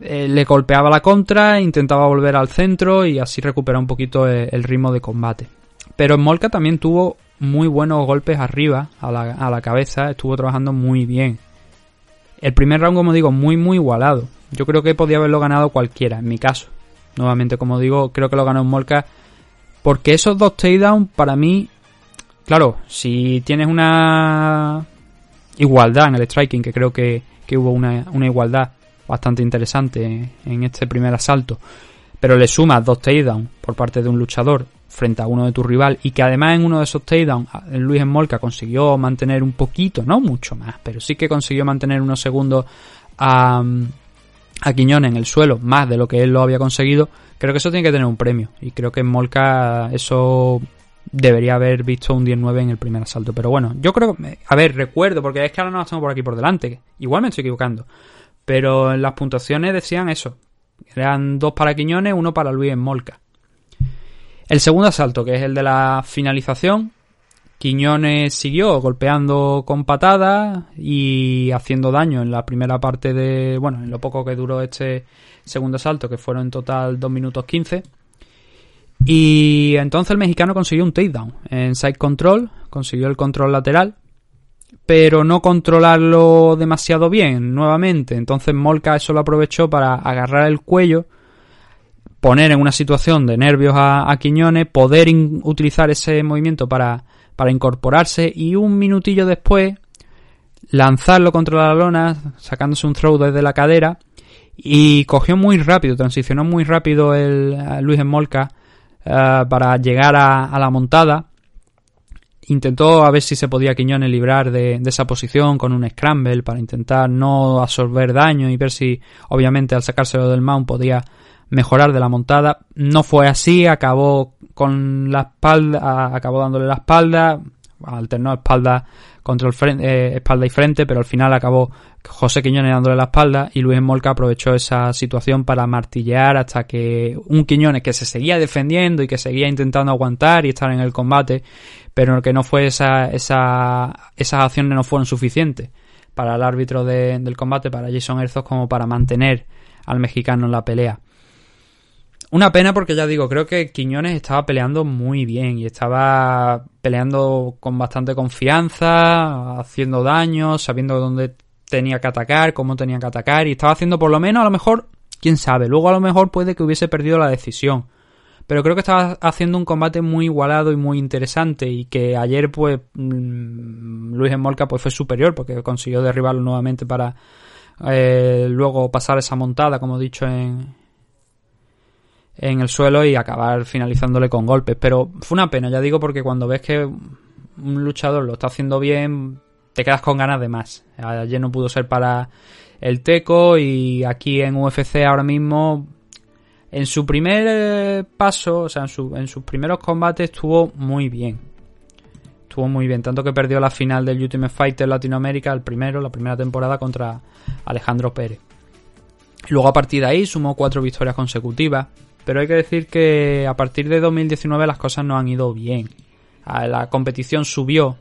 Speaker 1: Eh, le golpeaba la contra, intentaba volver al centro y así recuperar un poquito el, el ritmo de combate. Pero Molka también tuvo muy buenos golpes arriba, a la, a la cabeza, estuvo trabajando muy bien. El primer round, como digo, muy muy igualado. Yo creo que podía haberlo ganado cualquiera, en mi caso. Nuevamente, como digo, creo que lo ganó Molka porque esos dos takedowns, para mí, claro, si tienes una igualdad en el striking, que creo que, que hubo una, una igualdad bastante interesante en este primer asalto, pero le sumas dos takedowns por parte de un luchador frente a uno de tu rival y que además en uno de esos takedowns Luis Molca consiguió mantener un poquito, no mucho más, pero sí que consiguió mantener unos segundos a, a Quiñones en el suelo, más de lo que él lo había conseguido, creo que eso tiene que tener un premio. Y creo que en Molca eso debería haber visto un 19 en el primer asalto. Pero bueno, yo creo. A ver, recuerdo, porque es que ahora no las tengo por aquí por delante. Igual me estoy equivocando. Pero las puntuaciones decían eso. Eran dos para Quiñones, uno para Luis en Molca. El segundo asalto, que es el de la finalización, Quiñones siguió golpeando con patadas y haciendo daño en la primera parte de. Bueno, en lo poco que duró este segundo asalto, que fueron en total 2 minutos 15. Y entonces el mexicano consiguió un takedown en side control, consiguió el control lateral, pero no controlarlo demasiado bien nuevamente. Entonces Molka eso lo aprovechó para agarrar el cuello, poner en una situación de nervios a, a Quiñones, poder utilizar ese movimiento para, para incorporarse y un minutillo después lanzarlo contra la lona, sacándose un throw desde la cadera y cogió muy rápido, transicionó muy rápido el a Luis Smolka eh, para llegar a, a la montada. Intentó a ver si se podía Quiñones librar de, de esa posición con un scramble para intentar no absorber daño y ver si obviamente al sacárselo del mount podía mejorar de la montada. No fue así, acabó con la espalda, acabó dándole la espalda, alternó espalda contra el frente, eh, espalda y frente, pero al final acabó José Quiñones dándole la espalda y Luis Molca aprovechó esa situación para martillear hasta que un Quiñones que se seguía defendiendo y que seguía intentando aguantar y estar en el combate, pero que no fue esa, esa, esas acciones no fueron suficientes para el árbitro de- del combate, para Jason Herzog, como para mantener al mexicano en la pelea. Una pena porque ya digo, creo que Quiñones estaba peleando muy bien y estaba peleando con bastante confianza, haciendo daño, sabiendo dónde tenía que atacar, cómo tenía que atacar y estaba haciendo por lo menos a lo mejor, quién sabe, luego a lo mejor puede que hubiese perdido la decisión. Pero creo que estaba haciendo un combate muy igualado y muy interesante y que ayer pues mm, Luis Molca pues fue superior porque consiguió derribarlo nuevamente para eh, luego pasar esa montada como he dicho en, en el suelo y acabar finalizándole con golpes. Pero fue una pena, ya digo, porque cuando ves que un luchador lo está haciendo bien, te quedas con ganas de más. Ayer no pudo ser para el Teco y aquí en UFC ahora mismo En su primer eh, paso, o sea, en, su- en sus primeros combates estuvo muy bien. Estuvo muy bien, tanto que perdió la final del Ultimate Fighter Latinoamérica, el primero, la primera temporada contra Alejandro Pérez. Luego a partir de ahí sumó cuatro victorias consecutivas, pero hay que decir que a partir de 2019 las cosas no han ido bien. La competición subió,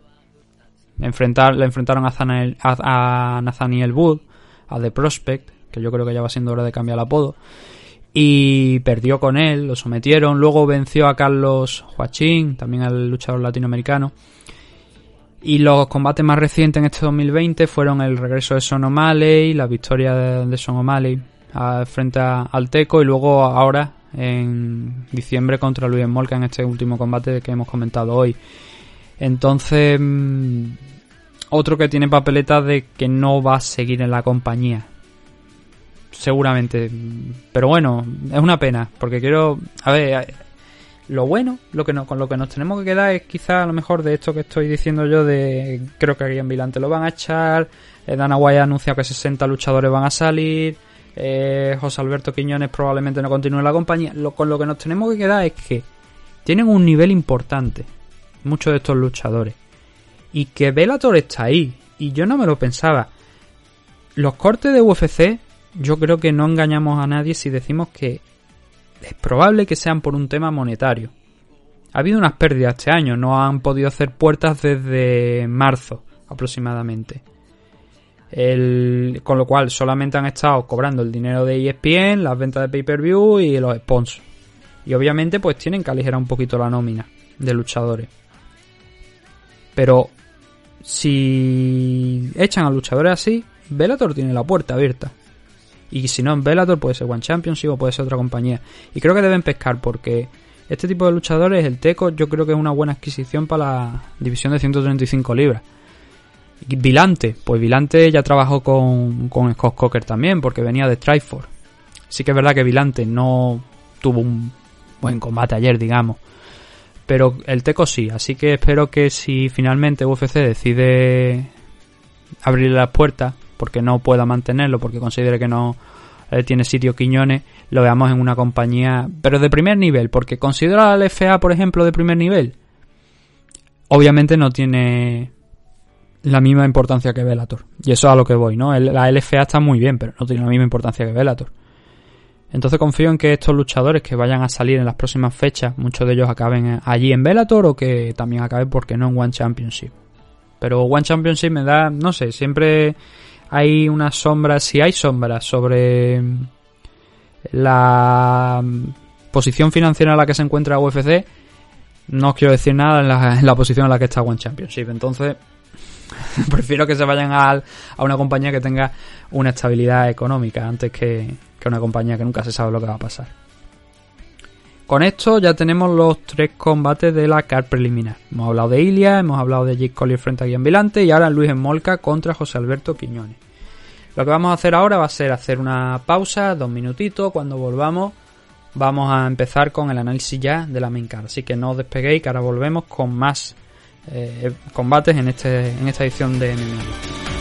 Speaker 1: enfrentar, le enfrentaron a, a- Nathaniel Wood, a The Prospect, que yo creo que ya va siendo hora de cambiar el apodo, y perdió con él, lo sometieron, luego venció a Carlos Joachín, también al luchador latinoamericano, y los combates más recientes en este 2020 fueron el regreso de Son O'Malley, la victoria de, de Son O'Malley a- frente a Alteco y luego ahora en diciembre contra Luis Molca en este último combate que hemos comentado hoy. Entonces, mm, otro que tiene papeletas de que no va a seguir en la compañía. Seguramente. Pero bueno, es una pena. Porque quiero. A ver, eh, lo bueno, lo que no, con lo que nos tenemos que quedar es quizá a lo mejor de esto que estoy diciendo yo de creo que aquí en Vilante lo van a echar, eh, Dana White ha anunciado que 60 luchadores van a salir, eh, José Alberto Quiñones probablemente no continúe la compañía. Lo, con lo que nos tenemos que quedar es que tienen un nivel importante, muchos de estos luchadores, y que Bellator está ahí, y yo no me lo pensaba. Los cortes de UFC, yo creo que no engañamos a nadie si decimos que es probable que sean por un tema monetario. Ha habido unas pérdidas este año, no han podido hacer puertas desde marzo aproximadamente. El- con lo cual solamente han estado cobrando el dinero de ESPN, las ventas de pay-per-view y los sponsors. Y obviamente pues tienen que aligerar un poquito la nómina de luchadores. Pero si echan a luchadores así, Bellator tiene la puerta abierta. Y si no en Bellator puede ser One Championship o puede ser otra compañía. Y creo que deben pescar porque este tipo de luchadores, el Teco, yo creo que es una buena adquisición para la división de 135 libras. Vilante, pues Vilante ya trabajó con, con Scott Coker también porque venía de Strikeforce. Sí que es verdad que Vilante no tuvo un buen combate ayer, digamos. Pero el Teco sí, así que espero que si finalmente UFC decide abrirle las puertas, porque no pueda mantenerlo, porque considere que no eh, tiene sitio Quiñones, lo veamos en una compañía, pero de primer nivel, porque considero al FA, por ejemplo, de primer nivel. Obviamente no tiene la misma importancia que Velator. Y eso es a lo que voy, ¿no? La LFA está muy bien, pero no tiene la misma importancia que Velator. Entonces confío en que estos luchadores que vayan a salir en las próximas fechas, muchos de ellos acaben allí en Bellator o que también acaben, porque no, en One Championship. Pero One Championship me da, no sé, siempre hay una sombra, si hay sombras sobre la posición financiera en la que se encuentra UFC, no os quiero decir nada en la, en la posición en la que está One Championship. Entonces, (laughs) prefiero que se vayan al- a una compañía que tenga una estabilidad económica antes que, que una compañía que nunca se sabe lo que va a pasar. Con esto ya tenemos los tres combates de la CAR preliminar. Hemos hablado de Ilia, hemos hablado de Jake Collier frente a Guian Vilante y ahora Luis Enmolca contra José Alberto Quiñones. Lo que vamos a hacer ahora va a ser hacer una pausa, dos minutitos. Cuando volvamos, vamos a empezar con el análisis ya de la main card. Así que no os despeguéis, que ahora volvemos con más combates en, este, en esta edición de MMA.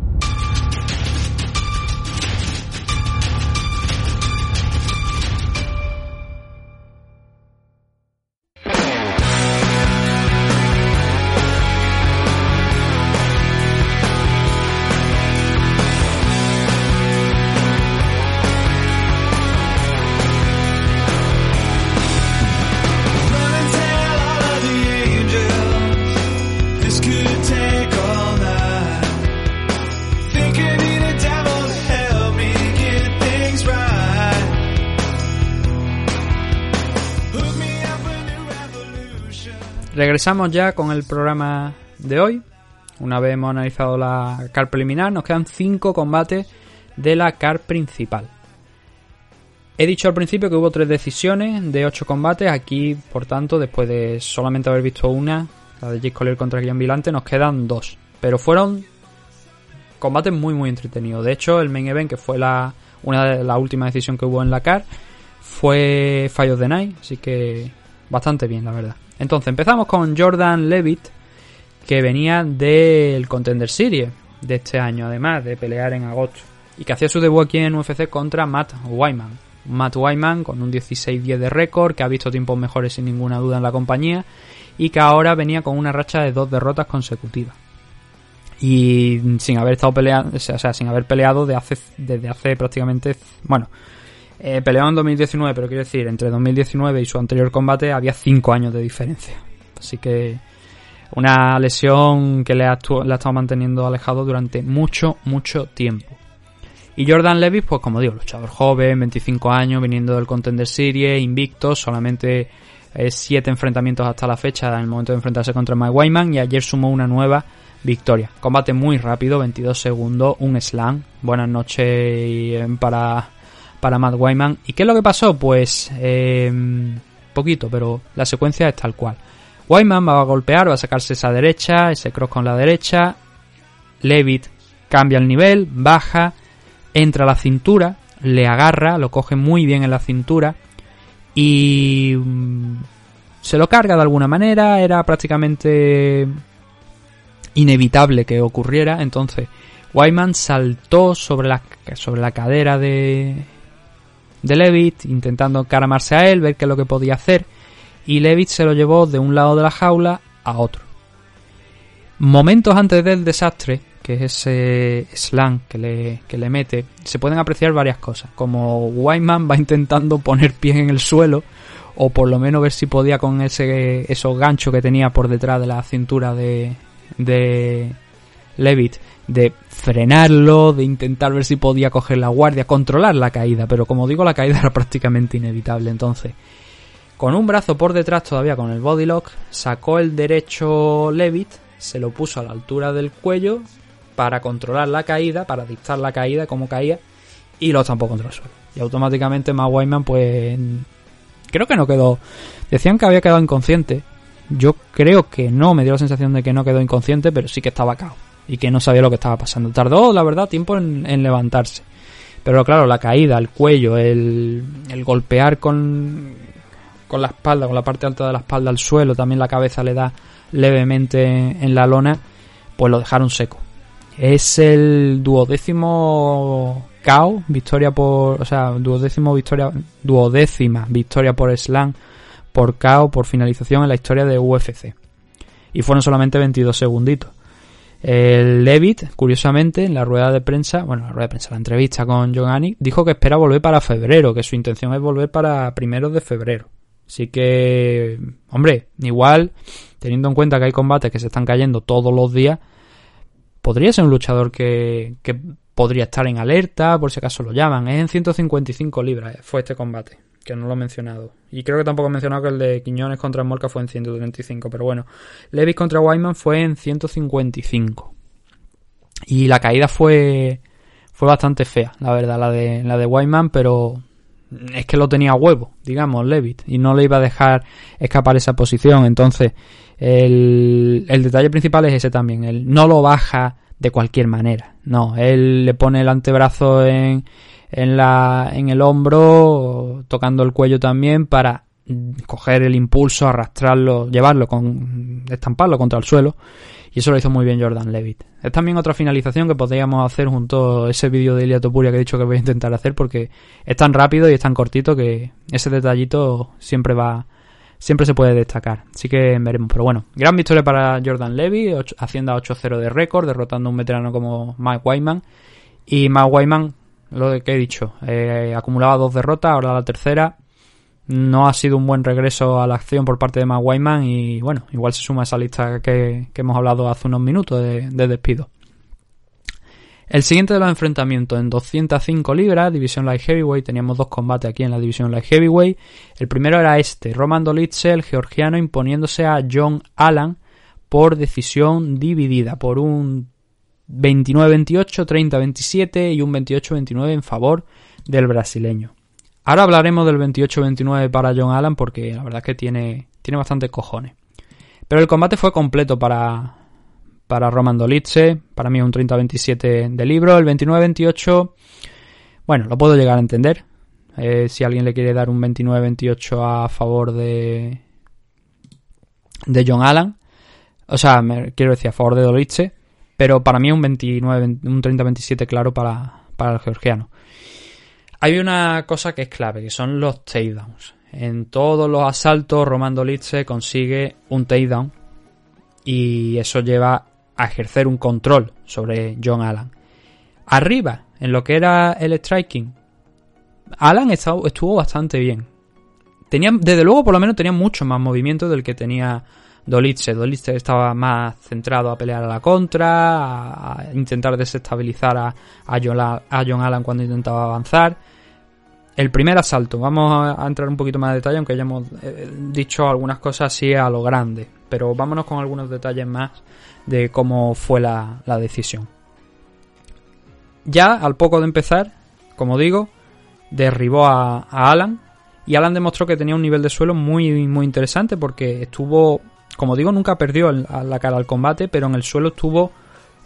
Speaker 1: Ya con el programa de hoy. Una vez hemos analizado la car preliminar, nos quedan 5 combates de la car principal. He dicho al principio que hubo 3 decisiones de 8 combates. Aquí, por tanto, después de solamente haber visto una, la de Jake Collier contra Guillain Vilante, nos quedan 2. Pero fueron combates muy, muy entretenidos. De hecho, el main event, que fue la, una de la última decisión que hubo en la car, fue Fire of the Night. Así que bastante bien, la verdad. Entonces, empezamos con Jordan Levitt, que venía del Contender Series de este año, además de pelear en agosto. Y que hacía su debut aquí en UFC contra Matt Wyman. Matt Wyman con un 16-10 de récord, que ha visto tiempos mejores sin ninguna duda en la compañía, y que ahora venía con una racha de dos derrotas consecutivas. Y sin haber estado peleando, o sea, sin haber peleado desde hace prácticamente, bueno, eh, peleó en 2019, pero quiero decir, entre 2019 y su anterior combate había 5 años de diferencia. Así que una lesión que le ha, estado manteniendo alejado durante mucho, mucho tiempo. Y Jordan Levis, pues como digo, luchador joven, 25 años, viniendo del Contender Series, invicto, solamente 7 enfrentamientos hasta la fecha en el momento de enfrentarse contra Mike Wyman y ayer sumó una nueva victoria. Combate muy rápido, 22 segundos, un slam. Buenas noches eh, para, para Matt Wyman. ¿Y qué es lo que pasó? Pues eh, poquito, pero la secuencia es tal cual. Wyman va a golpear, va a sacarse esa derecha, ese cross con la derecha. Levitt cambia el nivel, baja, entra a la cintura, le agarra, lo coge muy bien en la cintura y mm, se lo carga de alguna manera, era prácticamente inevitable que ocurriera, entonces Wyman saltó sobre la, sobre la cadera de, de Levitt, intentando encaramarse a él, ver qué es lo que podía hacer, y Levitt se lo llevó de un lado de la jaula a otro. Momentos antes del desastre, que es ese slam que le, que le mete, se pueden apreciar varias cosas, como Wyman va intentando poner pie en el suelo, o por lo menos ver si podía con ese esos ganchos que tenía por detrás de la cintura de, de Levitt, de frenarlo, de intentar ver si podía coger la guardia, controlar la caída, pero como digo, la caída (laughs) era prácticamente inevitable, entonces con un brazo por detrás todavía con el body lock, sacó el derecho Levitt, se lo puso a la altura del cuello para controlar la caída, para dictar la caída, cómo caía, y lo estampó contra el suelo. Y automáticamente Matt Wyman, pues, creo que no quedó. Decían que había quedado inconsciente. Yo creo que no, me dio la sensación de que no quedó inconsciente, pero sí que estaba cao y que no sabía lo que estaba pasando. Tardó, la verdad, tiempo en, levantarse. Pero claro, la caída, el cuello, el, el golpear con, con la espalda, con la parte alta de la espalda al suelo, también la cabeza le da levemente en la lona, pues lo dejaron seco. Es el duodécimo KO, victoria por, o sea, duodécimo victoria, duodécima victoria por slam, por KO, por finalización en la historia de UFC. Y fueron solamente 22 segunditos. El Levitt, curiosamente, en la rueda de prensa, bueno, la rueda de prensa, la entrevista con Anik, dijo que espera volver para febrero, que su intención es volver para primeros de febrero. Así que, hombre, igual, teniendo en cuenta que hay combates que se están cayendo todos los días, podría ser un luchador que, que podría estar en alerta, por si acaso lo llaman. Es en 155 libras, eh, fue este combate, que no lo he mencionado. Y creo que tampoco he mencionado que el de Quiñones contra Morca fue en 135, pero bueno. Levis contra Wyman fue en 155. Y la caída fue fue bastante fea, la verdad, la de la de Wyman, pero es que lo tenía a huevo, digamos, Levitt, y no le iba a dejar escapar esa posición. Entonces, el, el detalle principal es ese también, él no lo baja de cualquier manera, no, él le pone el antebrazo en, en, la, en el hombro, tocando el cuello también para coger el impulso, arrastrarlo, llevarlo, con, estamparlo contra el suelo. Y eso lo hizo muy bien Jordan Levitt. Es también otra finalización que podríamos hacer junto a ese vídeo de Ilia Topuria que he dicho que voy a intentar hacer porque es tan rápido y es tan cortito que ese detallito siempre va, siempre se puede destacar. Así que veremos. Pero bueno, gran victoria para Jordan Levy, och- hacienda 8-0 de récord, derrotando a un veterano como Mike Wyman. Y Mike Wyman, lo que he dicho, eh, acumulaba dos derrotas, ahora la tercera. No ha sido un buen regreso a la acción por parte de Mike Wyman y bueno, igual se suma a esa lista que, que hemos hablado hace unos minutos de, de despido. El siguiente de los enfrentamientos en 205 libras, División Light Heavyweight, teníamos dos combates aquí en la División Light Heavyweight. El primero era este, Roman Dolitze, georgiano, imponiéndose a John Allen por decisión dividida, por un 29-28, 30-27 y un 28-29 en favor del brasileño. Ahora hablaremos del 28-29 para John Allen porque la verdad es que tiene, tiene bastante cojones. Pero el combate fue completo para, para Roman Dolitze. Para mí un 30-27 de libro. El 29-28, bueno, lo puedo llegar a entender. Eh, si alguien le quiere dar un 29-28 a favor de, de John Allen. O sea, quiero decir, a favor de Dolitze. Pero para mí un 29, un 30-27 claro para, para el georgiano. Hay una cosa que es clave, que son los takedowns. En todos los asaltos, Roman Dolitze consigue un takedown y eso lleva a ejercer un control sobre John Allen. Arriba, en lo que era el striking, estuvo, estuvo bastante bien. Tenía, desde luego, por lo menos, tenía mucho más movimiento del que tenía Dolitze. Dolitze estaba más centrado a pelear a la contra, a, intentar desestabilizar a, a, John, a John Allen cuando intentaba avanzar. El primer asalto, vamos a, entrar un poquito más de detalle, aunque ya hemos eh, dicho algunas cosas así a lo grande, pero vámonos con algunos detalles más de cómo fue la, la decisión. Ya al poco de empezar, como digo, derribó a, a Alan y Alan demostró que tenía un nivel de suelo muy, muy interesante porque estuvo, como digo, nunca perdió la cara al combate, pero en el suelo estuvo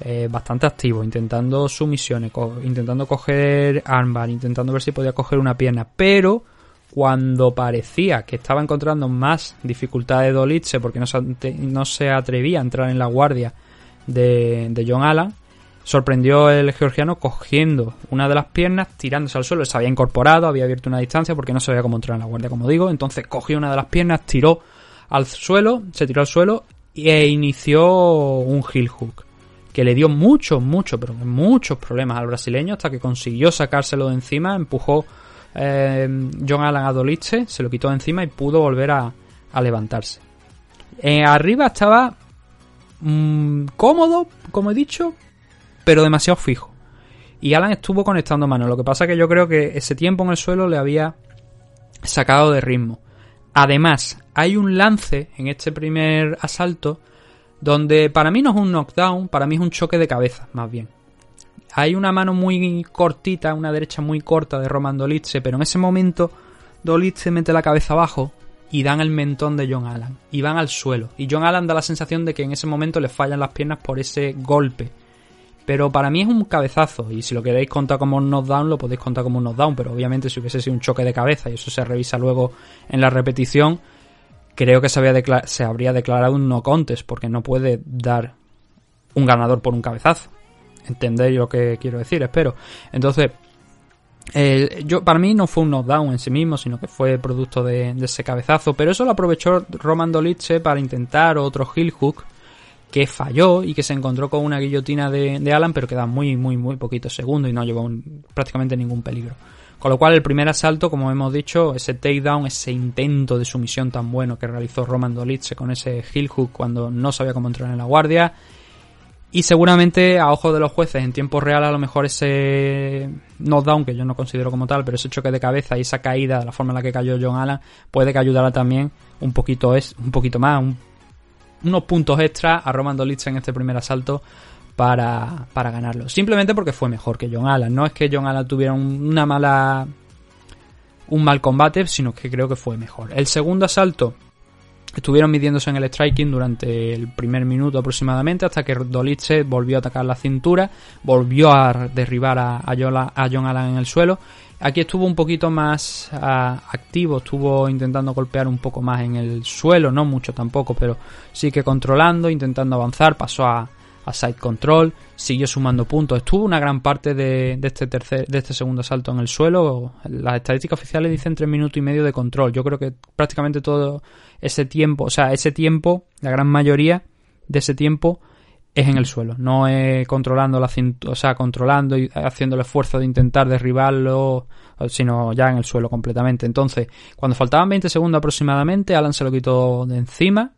Speaker 1: eh, bastante activo, intentando sumisiones, co- intentando coger armbar, intentando ver si podía coger una pierna, pero cuando parecía que estaba encontrando más dificultad de Dolitze porque no se, no se atrevía a entrar en la guardia de, de John Allen, sorprendió el georgiano cogiendo una de las piernas, tirándose al suelo, se había incorporado, había abierto una distancia porque no sabía cómo entrar en la guardia, como digo, entonces cogió una de las piernas, tiró al suelo, se tiró al suelo e inició un heel hook que le dio muchos, muchos, pero muchos problemas al brasileño hasta que consiguió sacárselo de encima, empujó eh, John Allen a Dolitze, se lo quitó de encima y pudo volver a, a levantarse. Eh, arriba estaba mm, cómodo, como he dicho, pero demasiado fijo. Y Alan estuvo conectando manos. Lo que pasa que yo creo que ese tiempo en el suelo le había sacado de ritmo. Además, hay un lance en este primer asalto donde para mí no es un knockdown, para mí es un choque de cabeza, más bien. Hay una mano muy cortita, una derecha muy corta de Roman Dolitze, pero en ese momento Dolitze mete la cabeza abajo y dan el mentón de John Allen y van al suelo. Y John Allen da la sensación de que en ese momento le fallan las piernas por ese golpe. Pero para mí es un cabezazo y si lo queréis contar como un knockdown lo podéis contar como un knockdown, pero obviamente si hubiese sido un choque de cabeza y eso se revisa luego en la repetición, creo que se, se habría declarado un no contest porque no puede dar un ganador por un cabezazo. Entendéis lo que quiero decir, espero. Entonces, eh, yo para mí no fue un knockdown en sí mismo, sino que fue producto de, de ese cabezazo. Pero eso lo aprovechó Roman Dolitze para intentar otro heel hook que falló y que se encontró con una guillotina de, de Alan, pero que da muy, muy, muy poquitos segundos y no llevó prácticamente ningún peligro. Con lo cual el primer asalto, como hemos dicho, ese takedown, ese intento de sumisión tan bueno que realizó Roman Dolitze con ese heel hook cuando no sabía cómo entrar en la guardia. Y seguramente a ojos de los jueces en tiempo real a lo mejor ese knockdown, que yo no considero como tal, pero ese choque de cabeza y esa caída la forma en la que cayó John Allen puede que ayudara también un poquito, es, un poquito más, unos puntos extra a Roman Dolitz en este primer asalto para, para ganarlo. Simplemente porque fue mejor que John Allen. No es que John Allen tuviera una mala un mal combate, sino que creo que fue mejor. El segundo asalto Estuvieron midiéndose en el striking durante el primer minuto aproximadamente hasta que Dolice volvió a atacar la cintura, volvió a derribar a, John Allen en el suelo. Aquí estuvo un poquito más ah, activo, estuvo intentando golpear un poco más en el suelo, no mucho tampoco, pero sí que controlando, intentando avanzar, pasó a, a side control, siguió sumando puntos. Estuvo una gran parte de, este tercer, de este segundo salto en el suelo. Las estadísticas oficiales dicen tres minutos y medio de control. Yo creo que prácticamente todo ese tiempo, o sea, ese tiempo, la gran mayoría de ese tiempo es en el suelo. No es controlando la cintura, o sea, controlando y haciendo el esfuerzo de intentar derribarlo, sino ya en el suelo completamente. Entonces, cuando faltaban 20 segundos aproximadamente, Alan se lo quitó de encima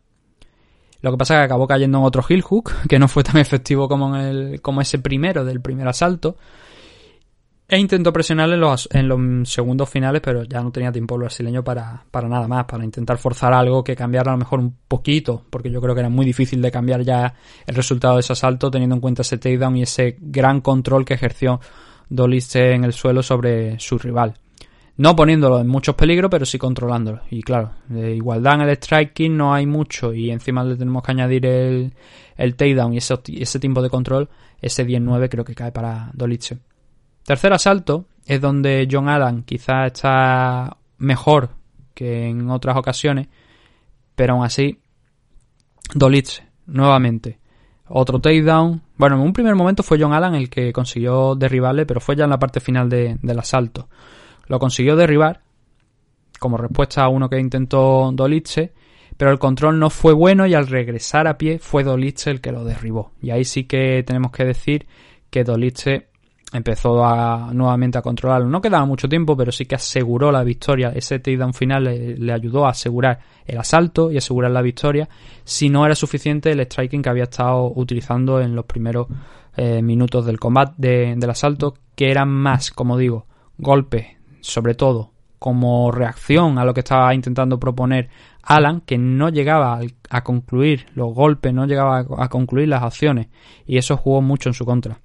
Speaker 1: lo que pasa es que acabó cayendo en otro heel hook, que no fue tan efectivo como, en el, como ese primero del primer asalto. E intentó presionarle en los, segundos finales, pero ya no tenía tiempo el brasileño para, para nada más, para intentar forzar algo que cambiara a lo mejor un poquito, porque yo creo que era muy difícil de cambiar ya el resultado de ese asalto, teniendo en cuenta ese takedown y ese gran control que ejerció Doliste en el suelo sobre su rival. No poniéndolo en muchos peligros, pero sí controlándolo. Y claro, de igualdad en el striking no hay mucho y encima le tenemos que añadir el, el takedown y ese, ese tiempo de control, ese 10-9 creo que cae para Dolice. Tercer asalto es donde John Adam quizás está mejor que en otras ocasiones, pero aún así Dolice, nuevamente. Otro takedown. Bueno, en un primer momento fue John Allen el que consiguió derribarle, pero fue ya en la parte final del asalto. Lo consiguió derribar, como respuesta a uno que intentó Dolitze, pero el control no fue bueno y al regresar a pie fue Dolitze el que lo derribó. Y ahí sí que tenemos que decir que Dolitze empezó nuevamente a controlarlo. No quedaba mucho tiempo, pero sí que aseguró la victoria. Ese takedown final le, ayudó a asegurar el asalto y asegurar la victoria. Si no era suficiente el striking que había estado utilizando en los primeros eh, minutos del combate del asalto, que eran más, como digo, golpes sobre todo como reacción a lo que estaba intentando proponer Alan, que no llegaba a concluir los golpes, no llegaba a concluir las acciones, y eso jugó mucho en su contra.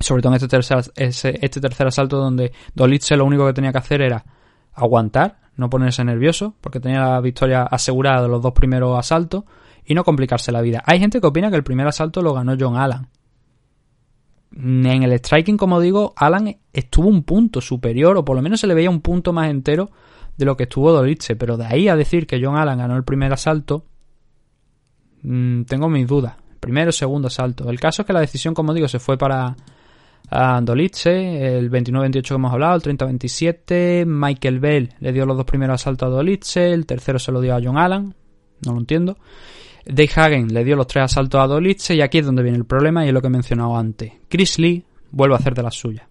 Speaker 1: Sobre todo en este tercer, este tercer asalto donde Dolitze lo único que tenía que hacer era aguantar, no ponerse nervioso, porque tenía la victoria asegurada de los dos primeros asaltos, y no complicarse la vida. Hay gente que opina que el primer asalto lo ganó John Allen. En el striking, como digo, Alan estuvo un punto superior, o por lo menos se le veía un punto más entero de lo que estuvo Dolice. Pero de ahí a decir que John Allen ganó el primer asalto, mm, tengo mis dudas. Primero, segundo asalto. El caso es que la decisión, como digo, se fue para Dolice, el 29-28 que hemos hablado, el 30-27. Michael Bell le dio los dos primeros asaltos a Dolice, el tercero se lo dio a John Allen, no lo entiendo. Dave Hagen le dio los tres asaltos a Dolitze y aquí es donde viene el problema y es lo que he mencionado antes. Chris Lee vuelve a hacer de las suyas.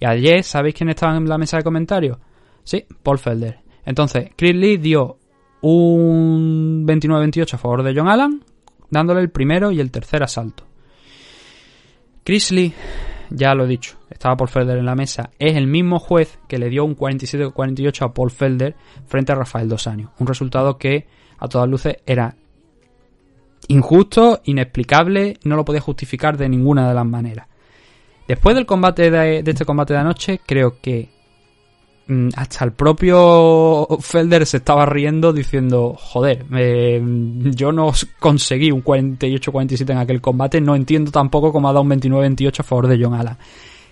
Speaker 1: Y ayer, ¿sabéis quién estaba en la mesa de comentarios? Sí, Paul Felder. Entonces, Chris Lee dio un 29-28 a favor de John Allen, dándole el primero y el tercer asalto. Chris Lee, ya lo he dicho, estaba Paul Felder en la mesa, es el mismo juez que le dio un 47-48 a Paul Felder frente a Rafael Dos Años. Un resultado que a todas luces era injusto, inexplicable, no lo podía justificar de ninguna de las maneras. Después del combate de, este combate de anoche, creo que mm, hasta el propio Felder se estaba riendo diciendo, joder, yo no conseguí un 48-47 en aquel combate, no entiendo tampoco cómo ha dado un 29-28 a favor de John Allen.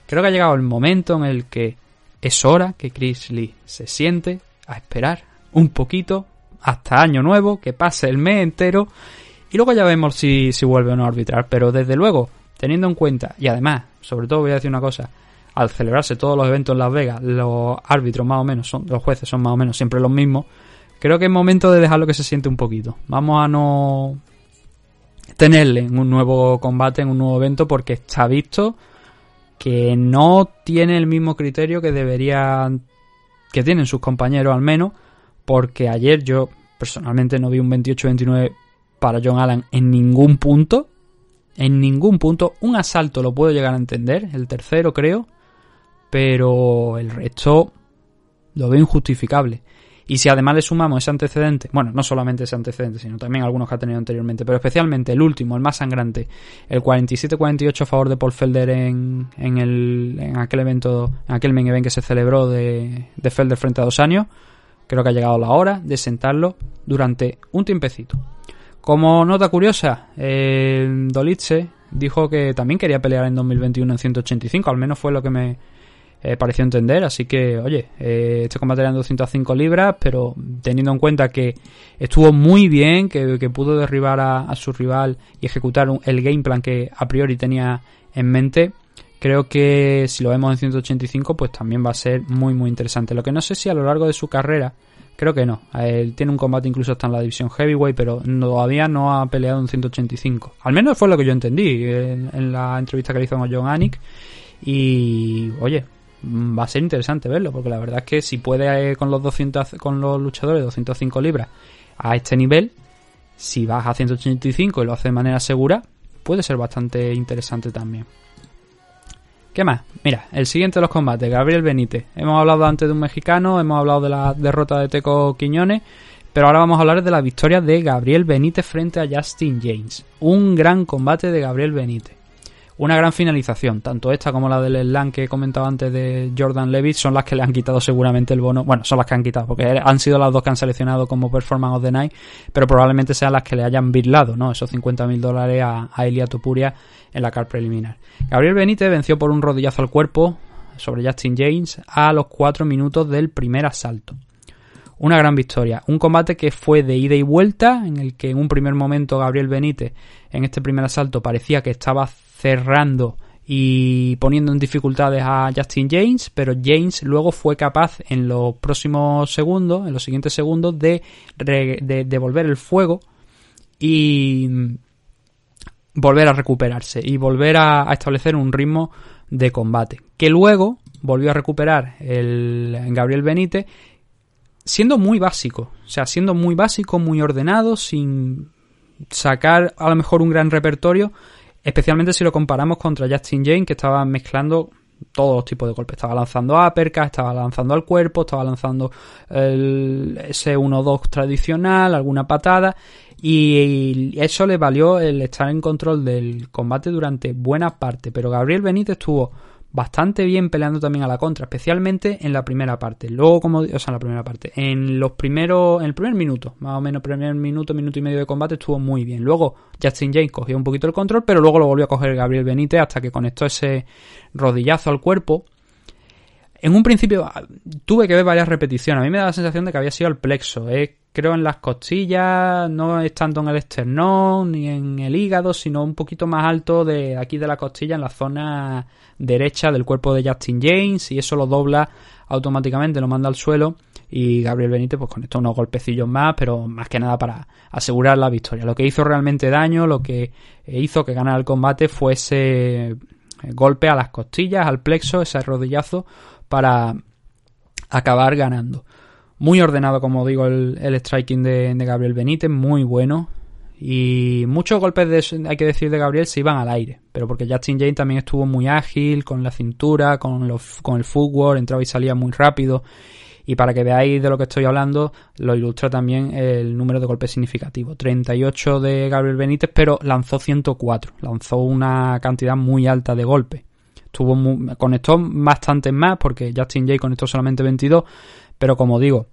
Speaker 1: Creo que ha llegado el momento en el que es hora que Chris Lee se siente a esperar un poquito hasta año nuevo, que pase el mes entero y luego ya vemos si, si vuelve o no a arbitrar. Pero desde luego, teniendo en cuenta, y además, sobre todo voy a decir una cosa, al celebrarse todos los eventos en Las Vegas, los árbitros más o menos, son, los jueces son más o menos siempre los mismos, creo que es momento de dejarlo que se siente un poquito. Vamos a no tenerle en un nuevo combate, en un nuevo evento, porque está visto que no tiene el mismo criterio que deberían que tienen sus compañeros al menos, porque ayer yo personalmente no vi un 28-29 para John Allen en ningún punto, en ningún punto, un asalto lo puedo llegar a entender, el tercero creo, pero el resto lo veo injustificable. Y si además le sumamos ese antecedente, bueno, no solamente ese antecedente, sino también algunos que ha tenido anteriormente, pero especialmente el último, el más sangrante, el 47-48 a favor de Paul Felder en, en, el, en aquel evento, en aquel main event que se celebró de Felder frente a dos años, creo que ha llegado la hora de sentarlo durante un tiempecito. Como nota curiosa, el Dolitze dijo que también quería pelear en 2021 en 185, al menos fue lo que me, eh, pareció entender. Así que, oye, eh, este combate era en 205 libras, pero teniendo en cuenta que estuvo muy bien, que, pudo derribar a, su rival y ejecutar el game plan que a priori tenía en mente, creo que si lo vemos en 185, pues también va a ser muy, muy interesante. Lo que no sé si a lo largo de su carrera. Creo que no. Él tiene un combate incluso hasta en la división heavyweight, pero todavía no ha peleado en 185. Al menos fue lo que yo entendí en, la entrevista que le hizo a John Anik. Y, oye, Mm, va a ser interesante verlo, porque la verdad es que si puede eh, con los 200, con los luchadores 205 libras a este nivel, si vas a 185 y lo hace de manera segura, puede ser bastante interesante también. ¿Qué más? Mira, el siguiente de los combates, Gabriel Benítez. Hemos hablado antes de un mexicano, hemos hablado de la derrota de Teco Quiñones, pero ahora vamos a hablar de la victoria de Gabriel Benítez frente a Justin James. Un gran combate de Gabriel Benítez una gran finalización. Tanto esta como la del slam que he comentado antes de Jordan Levitt son las que le han quitado seguramente el bono. Bueno, son las que han quitado, porque han sido las dos que han seleccionado como Performance of the Night, pero probablemente sean las que le hayan birlado, ¿no? Esos 50.000 dólares a, a Elia Topuria en la car preliminar. Gabriel Benítez venció por un rodillazo al cuerpo sobre Justin James a los 4 minutos del primer asalto. Una gran victoria. Un combate que fue de ida y vuelta, en el que en un primer momento Gabriel Benítez en este primer asalto parecía que estaba cerrando y poniendo en dificultades a Justin James, pero James luego fue capaz en los próximos segundos, en los siguientes segundos, de, devolver el fuego y volver a recuperarse y volver a, establecer un ritmo de combate. Que luego volvió a recuperar el Gabriel Benítez siendo muy básico, o sea, siendo muy básico, muy ordenado, sin sacar a lo mejor un gran repertorio, Especialmente si lo comparamos contra Justin Jane, que estaba mezclando todos los tipos de golpes. Estaba lanzando uppercut, estaba lanzando al cuerpo, estaba lanzando el, ese 1-2 tradicional, alguna patada. Y eso le valió el estar en control del combate durante buena parte. Pero Gabriel Benítez estuvo bastante bien peleando también a la contra, especialmente en la primera parte. Luego, como, o sea, en la primera parte, en los primeros, en el primer minuto, más o menos, primer minuto, minuto y medio de combate estuvo muy bien. Luego, Justin James cogió un poquito el control, pero luego lo volvió a coger Gabriel Benítez hasta que conectó ese rodillazo al cuerpo. En un principio ah, tuve que ver varias repeticiones. A mí me da la sensación de que había sido el plexo. ¿eh? creo en las costillas, no es tanto en el esternón ni en el hígado, sino un poquito más alto de aquí de la costilla, en la zona derecha del cuerpo de Justin James, y eso lo dobla automáticamente, lo manda al suelo. Y Gabriel Benítez pues conectó unos golpecillos más, pero más que nada para asegurar la victoria. Lo que hizo realmente daño, lo que hizo que ganara el combate fue ese golpe a las costillas, al plexo, ese rodillazo para acabar ganando. Muy ordenado, como digo, el, striking de, Gabriel Benítez, muy bueno. Y muchos golpes, de, hay que decir, de Gabriel se iban al aire. Pero porque Justin Jane también estuvo muy ágil, con la cintura, con, los, con el footwork, entraba y salía muy rápido. Y para que veáis de lo que estoy hablando, lo ilustra también el número de golpes significativo. 38 de Gabriel Benítez, pero lanzó 104. Lanzó una cantidad muy alta de golpes. Estuvo conectó bastantes más, porque Justin Jay conectó solamente 22 pero como digo,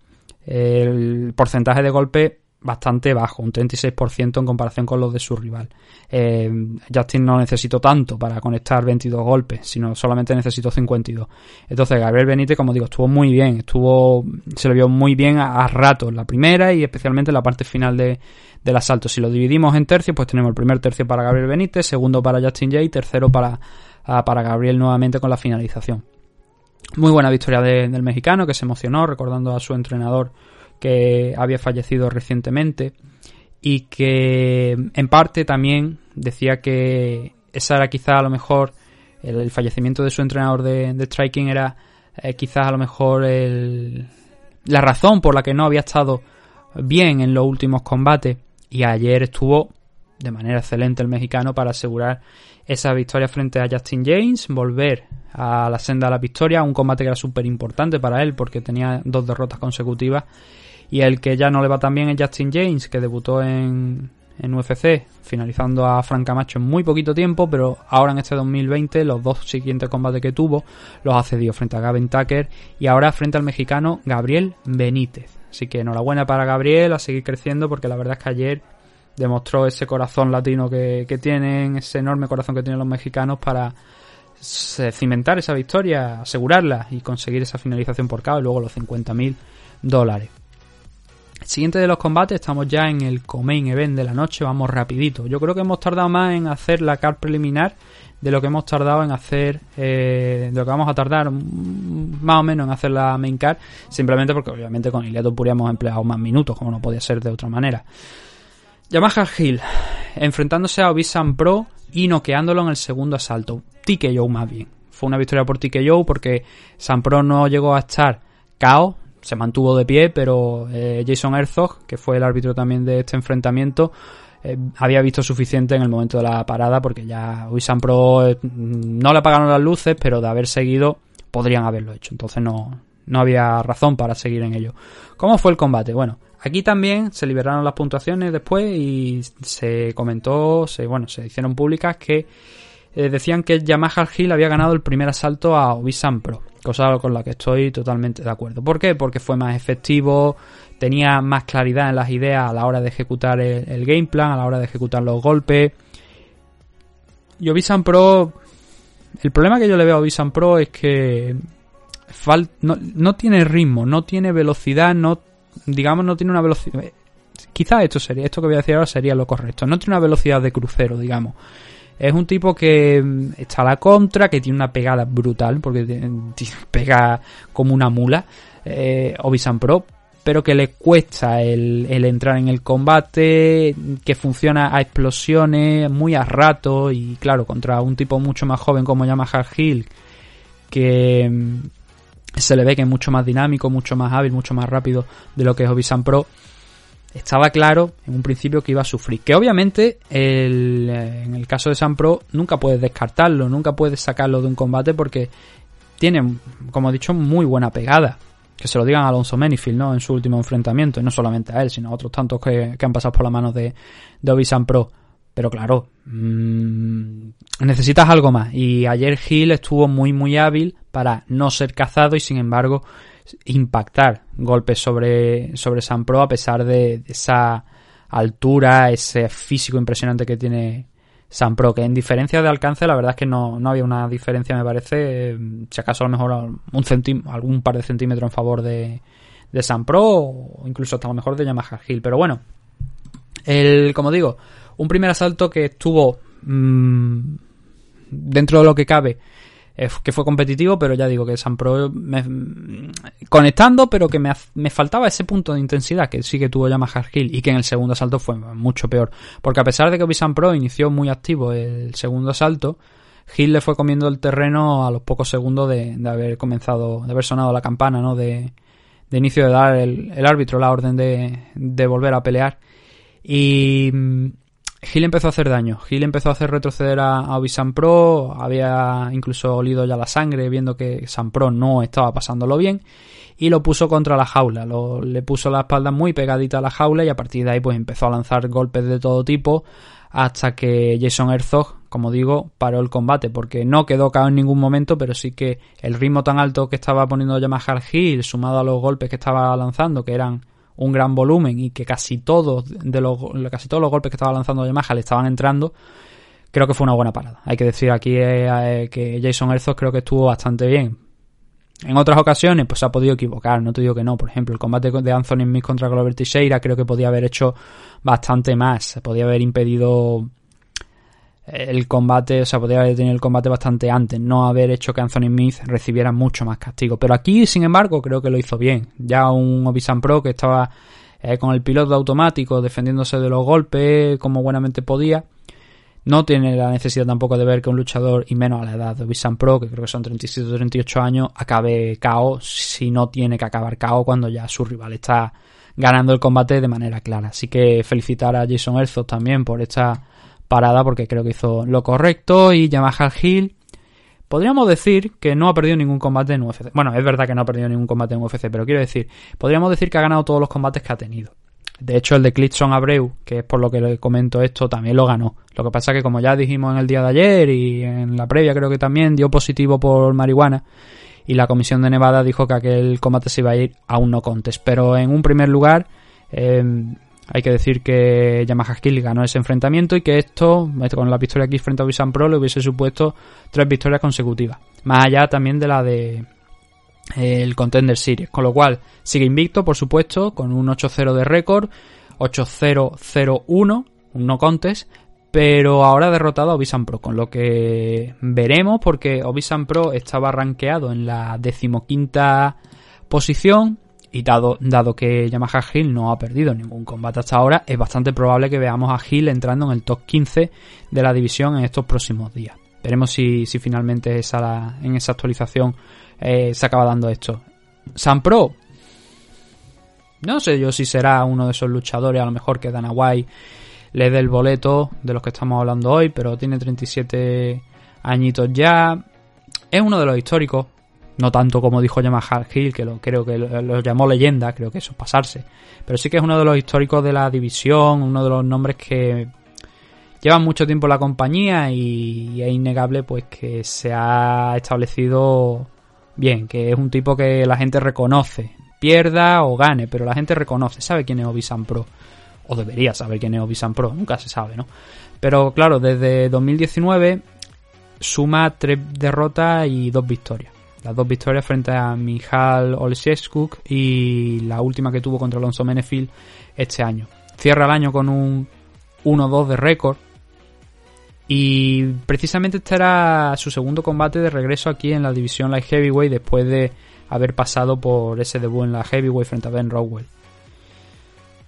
Speaker 1: el porcentaje de golpe bastante bajo, un 36% en comparación con los de su rival. Eh, Justin no necesitó tanto para conectar 22 golpes, sino solamente necesitó 52. Entonces Gabriel Benítez, como digo, estuvo muy bien, estuvo, se le vio muy bien a, rato en la primera y especialmente en la parte final de, del asalto. Si lo dividimos en tercios, pues tenemos el primer tercio para Gabriel Benítez, segundo para Justin Jay, tercero para, para Gabriel nuevamente con la finalización. Muy buena victoria del mexicano que se emocionó recordando a su entrenador que había fallecido recientemente y que en parte también decía que esa era quizá a lo mejor el, fallecimiento de su entrenador de, de striking era eh, quizás a lo mejor el, la razón por la que no había estado bien en los últimos combates y ayer estuvo de manera excelente el mexicano para asegurar esa victoria frente a Justin James, volver a la senda de la victoria, un combate que era súper importante para él porque tenía dos derrotas consecutivas. Y el que ya no le va tan bien es Justin James que debutó en, en UFC finalizando a Frank Camacho en muy poquito tiempo pero ahora en este 2020 los dos siguientes combates que tuvo los ha cedido frente a Gavin Tucker y ahora frente al mexicano Gabriel Benítez. Así que enhorabuena para Gabriel a seguir creciendo porque la verdad es que ayer demostró ese corazón latino que, tienen, ese enorme corazón que tienen los mexicanos para cimentar esa victoria, asegurarla y conseguir esa finalización por KO y luego los 50.000 dólares. Siguiente de los combates, estamos ya en el co-main event de la noche, vamos rapidito. Yo creo que hemos tardado más en hacer la card preliminar de lo que hemos tardado en hacer, eh, de lo que vamos a tardar más o menos en hacer la main card, simplemente porque obviamente con Iliad Topuria hemos empleado más minutos, como no podía ser de otra manera. Yamaha Hill enfrentándose a Obisan Pro y noqueándolo en el segundo asalto. TKO más bien. Fue una victoria por TKO porque San Pro no llegó a estar KO, se mantuvo de pie, pero eh, Jason Herzog, que fue el árbitro también de este enfrentamiento, eh, había visto suficiente en el momento de la parada porque ya Obisan Pro eh, no le apagaron las luces, pero de haber seguido podrían haberlo hecho. Entonces no, no había razón para seguir en ello. ¿Cómo fue el combate? Bueno, aquí también se liberaron las puntuaciones después y se comentó, se, bueno, se hicieron públicas que eh, decían que Yamaha Hill había ganado el primer asalto a Obisan Pro, cosa con la que estoy totalmente de acuerdo. ¿Por qué? Porque fue más efectivo, tenía más claridad en las ideas a la hora de ejecutar el, game plan, a la hora de ejecutar los golpes. Y Obisan Pro, el problema que yo le veo a Obisan Pro es que no, no tiene ritmo, no tiene velocidad, no digamos no tiene una velocidad. Quizás esto sería, esto que voy a decir ahora sería lo correcto. No tiene una velocidad de crucero, digamos. Es un tipo que mm, está a la contra, que tiene una pegada brutal, porque (laughs) pega como una mula, eh, Obisan Pro, pero que le cuesta el, el entrar en el combate, que funciona a explosiones, muy a rato, y claro, contra un tipo mucho más joven como Yamaha Hill, que mm, se le ve que es mucho más dinámico, mucho más hábil, mucho más rápido de lo que es Obisan Pro. Estaba claro en un principio que iba a sufrir. Que obviamente el- eh, en el caso de San Pro nunca puedes descartarlo, nunca puedes sacarlo de un combate porque tiene, como he dicho, muy buena pegada. Que se lo digan a Alonso Menifield, ¿no? En su último enfrentamiento. Y no solamente a él, sino a otros tantos que, que han pasado por las manos de, de Obisan Pro. Pero claro, mm, necesitas algo más. Y ayer Hill estuvo muy, muy hábil para no ser cazado y sin embargo impactar golpes sobre, sobre San Pro a pesar de, esa altura, ese físico impresionante que tiene San Pro, que en diferencia de alcance la verdad es que no, no había una diferencia me parece, eh, si acaso a lo mejor un centí- algún par de centímetros en favor de, de San Pro o incluso hasta a lo mejor de Yamaha Hill, pero bueno, el, como digo, un primer asalto que estuvo mm, dentro de lo que cabe, que fue competitivo, pero ya digo que San Pro conectando, pero que me, me faltaba ese punto de intensidad que sí que tuvo Yamaha Hill y que en el segundo asalto fue mucho peor. Porque a pesar de que Obisan Pro inició muy activo el segundo asalto, Hill le fue comiendo el terreno a los pocos segundos de, de haber comenzado, de haber sonado la campana, ¿no? De, de inicio de dar el, el árbitro la orden de, de volver a pelear. Y mm, Gil empezó a hacer daño. Gil empezó a hacer retroceder a, a Obisan Pro. Había incluso olido ya la sangre, viendo que San Pro no estaba pasándolo bien. Y lo puso contra la jaula. Lo- le puso la espalda muy pegadita a la jaula. Y a partir de ahí, pues empezó a lanzar golpes de todo tipo. Hasta que Jason Herzog, como digo, paró el combate. Porque no quedó cao en ningún momento. Pero sí que el ritmo tan alto que estaba poniendo Yamaha Hill, sumado a los golpes que estaba lanzando, que eran un gran volumen y que casi todos de los casi todos los golpes que estaba lanzando Yamaha le estaban entrando creo que fue una buena parada. Hay que decir aquí eh, eh, que Jason Herzog creo que estuvo bastante bien. En otras ocasiones pues se ha podido equivocar. No te digo que no. Por ejemplo el combate de Anthony Smith contra Glover Teixeira creo que podía haber hecho bastante más. Podía haber impedido el combate, o sea, podría haber tenido el combate bastante antes, no haber hecho que Anthony Smith recibiera mucho más castigo. Pero aquí, sin embargo, creo que lo hizo bien. Ya un Obisan Pro que estaba eh, con el piloto automático defendiéndose de los golpes como buenamente podía, No tiene la necesidad tampoco de ver que un luchador, y menos a la edad de Obisan Pro, que creo que son 37 o 38 años, acabe KO si no tiene que acabar KO cuando ya su rival está ganando el combate de manera clara. Así que felicitar a Jason Herzog también por esta parada porque creo que hizo lo correcto y Yamaha Hill podríamos decir que no ha perdido ningún combate en UFC. Bueno, es verdad que no ha perdido ningún combate en UFC, pero quiero decir, podríamos decir que ha ganado todos los combates que ha tenido. De hecho, el de Clitson Abreu, que es por lo que le comento esto, también lo ganó. Lo que pasa que, como ya dijimos en el día de ayer y en la previa, creo que también dio positivo por marihuana. Y la comisión de Nevada dijo que aquel combate se iba a ir a un no contest. Pero en un primer lugar, eh, hay que decir que Yamaha Skill ganó ese enfrentamiento y que esto, con la victoria aquí frente a Visan Pro, le hubiese supuesto tres victorias consecutivas. Más allá también de la de el Contender Series. Con lo cual, sigue invicto, por supuesto, con un 8-0 de récord, 8-0-0-1, un no contest, pero ahora ha derrotado a Obisan Pro, con lo que veremos, porque Obisan Pro estaba rankeado en la decimoquinta posición, y dado, dado que Yamaha Hill no ha perdido ningún combate hasta ahora, es bastante probable que veamos a Hill entrando en el top 15 de la división en estos próximos días. Veremos si, si finalmente esa, en esa actualización eh, se acaba dando esto. San Pro. No sé yo si será uno de esos luchadores, a lo mejor que Dana White le dé el boleto de los que estamos hablando hoy, pero tiene 37 añitos ya. Es uno de los históricos, no tanto como dijo Yamaha Hill, que lo, creo que lo, llamó leyenda, creo que eso es pasarse. Pero sí que es uno de los históricos de la división, uno de los nombres que llevan mucho tiempo la compañía y es innegable pues que se ha establecido bien, que es un tipo que la gente reconoce, pierda o gane, pero la gente reconoce, sabe quién es Obisan Pro. O debería saber quién es Obisan Pro, nunca se sabe, ¿no? Pero claro, desde 2019 suma tres derrotas y dos victorias. Las dos victorias frente a Michal Olszewskuk y la última que tuvo contra Alonso Menefil este año. Cierra el año con un 1-2 de récord. Y precisamente este era su segundo combate de regreso aquí en la división Light Heavyweight después de haber pasado por ese debut en la Heavyweight frente a Ben Rowell.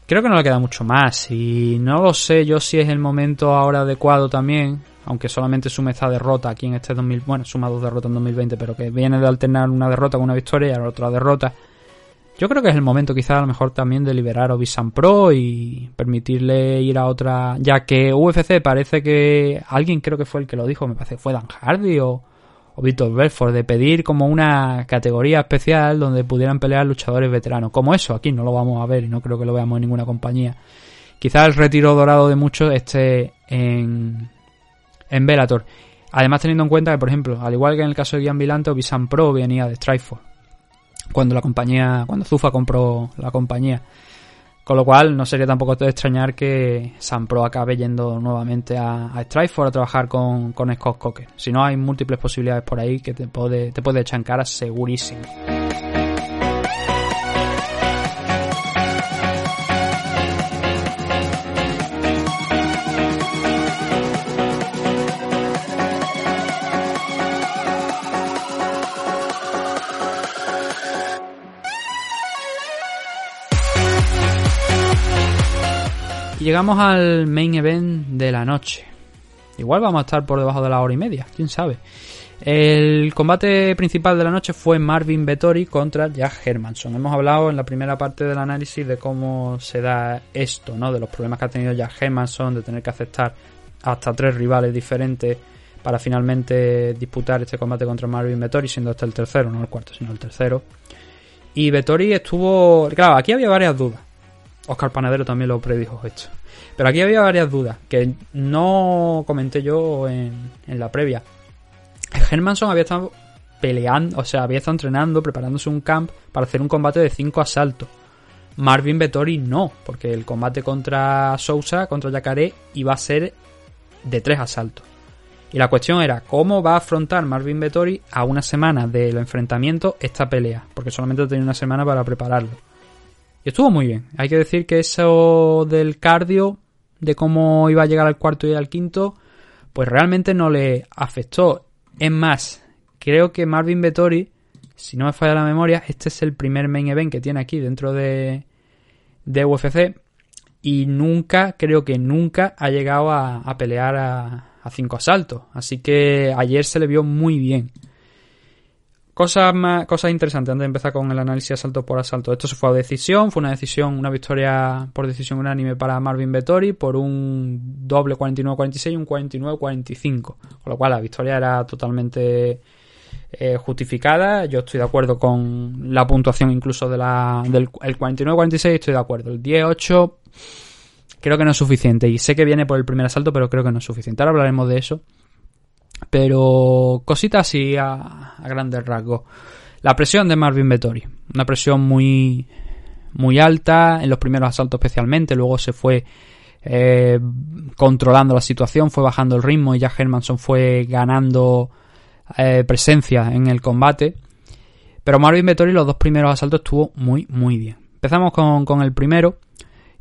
Speaker 1: Creo que no le queda mucho más y no lo sé yo si es el momento ahora adecuado también aunque solamente suma esta derrota aquí en este 2000, bueno, suma dos derrotas en 2020, pero que viene de alternar una derrota con una victoria y otra derrota. Yo creo que es el momento quizás a lo mejor también de liberar a Obisan Pro y permitirle ir a otra, ya que UFC parece que alguien creo que fue el que lo dijo, me parece fue Dan Hardy o, o Víctor Belfort, de pedir como una categoría especial donde pudieran pelear luchadores veteranos. Como eso, aquí no lo vamos a ver y no creo que lo veamos en ninguna compañía. Quizás el retiro dorado de muchos esté en, en Bellator. Además teniendo en cuenta que, por ejemplo, al igual que en el caso de Gian Vilante, Visan Pro venía de Strikeforce. Cuando la compañía, cuando Zufa compró la compañía. Con lo cual no sería tampoco de extrañar que San Pro acabe yendo nuevamente a, a Strikeforce a trabajar con, con Scott Coker. Si no, hay múltiples posibilidades por ahí que te puede, te puede echar en cara segurísimo. Llegamos al main event de la noche. Igual vamos a estar por debajo de la hora y media, quién sabe. El combate principal de la noche fue Marvin Vettori contra Jack Hermanson. Hemos hablado en la primera parte del análisis de cómo se da esto, ¿no? De los problemas que ha tenido Jack Hermanson, de tener que aceptar hasta tres rivales diferentes para finalmente disputar este combate contra Marvin Vettori, siendo este el tercero, no el cuarto, sino el tercero. Y Vettori estuvo. Claro, aquí había varias dudas. Oscar Panadero también lo predijo esto. Pero aquí había varias dudas que no comenté yo en, en la previa. Hermanson había estado peleando, o sea, había estado entrenando, preparándose un camp para hacer un combate de 5 asaltos. Marvin Vettori no, porque el combate contra Sousa, contra Yacaré, iba a ser de 3 asaltos. Y la cuestión era cómo va a afrontar Marvin Vettori a una semana del enfrentamiento esta pelea, porque solamente tenía una semana para prepararlo. Estuvo muy bien. Hay que decir que eso del cardio, de cómo iba a llegar al cuarto y al quinto, pues realmente no le afectó. Es más, creo que Marvin Vettori, si no me falla la memoria, este es el primer main event que tiene aquí dentro de, de UFC. Y nunca, creo que nunca ha llegado a, a pelear a, a cinco asaltos. Así que ayer se le vio muy bien. Cosas, más, cosas interesantes antes de empezar con el análisis asalto por asalto. Esto se fue a decisión, fue una decisión, una victoria por decisión unánime para Marvin Vettori por un doble 49-46 y un 49-45. Con lo cual la victoria era totalmente eh, justificada. Yo estoy de acuerdo con la puntuación incluso de la, del el 49-46, estoy de acuerdo. El 10-8 creo que no es suficiente. Y sé que viene por el primer asalto, pero creo que no es suficiente. Ahora hablaremos de eso. Pero cositas así a, a grandes rasgos. La presión de Marvin Vettori. Una presión muy, muy alta en los primeros asaltos especialmente. Luego se fue eh, controlando la situación, fue bajando el ritmo y ya Hermanson fue ganando eh, presencia en el combate. Pero Marvin Vettori los dos primeros asaltos estuvo muy, muy bien. Empezamos con, con el primero.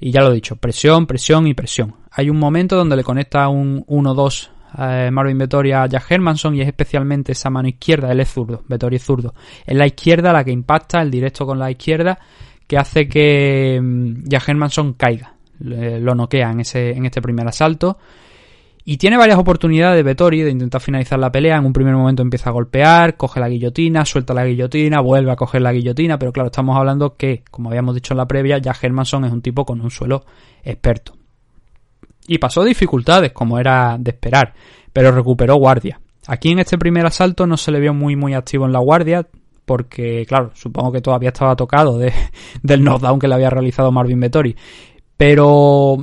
Speaker 1: Y ya lo he dicho, presión, presión y presión. Hay un momento donde le conecta un 1-2 eh, Marvin Vettori a Jack Hermanson y es especialmente esa mano izquierda, él es zurdo, Vettori es zurdo. Es la izquierda la que impacta, el directo con la izquierda, que hace que mm, Jack Hermanson caiga. Lo noquea en, ese, en este primer asalto. Y tiene varias oportunidades Vettori de intentar finalizar la pelea. En un primer momento empieza a golpear, coge la guillotina, suelta la guillotina, vuelve a coger la guillotina. Pero claro, estamos hablando que, como habíamos dicho en la previa, Jack Hermanson es un tipo con un suelo experto. Y pasó dificultades, como era de esperar, pero recuperó guardia. Aquí en este primer asalto no se le vio muy muy activo en la guardia, porque claro, supongo que todavía estaba tocado de, (laughs) del knockdown que le había realizado Marvin Vettori. Pero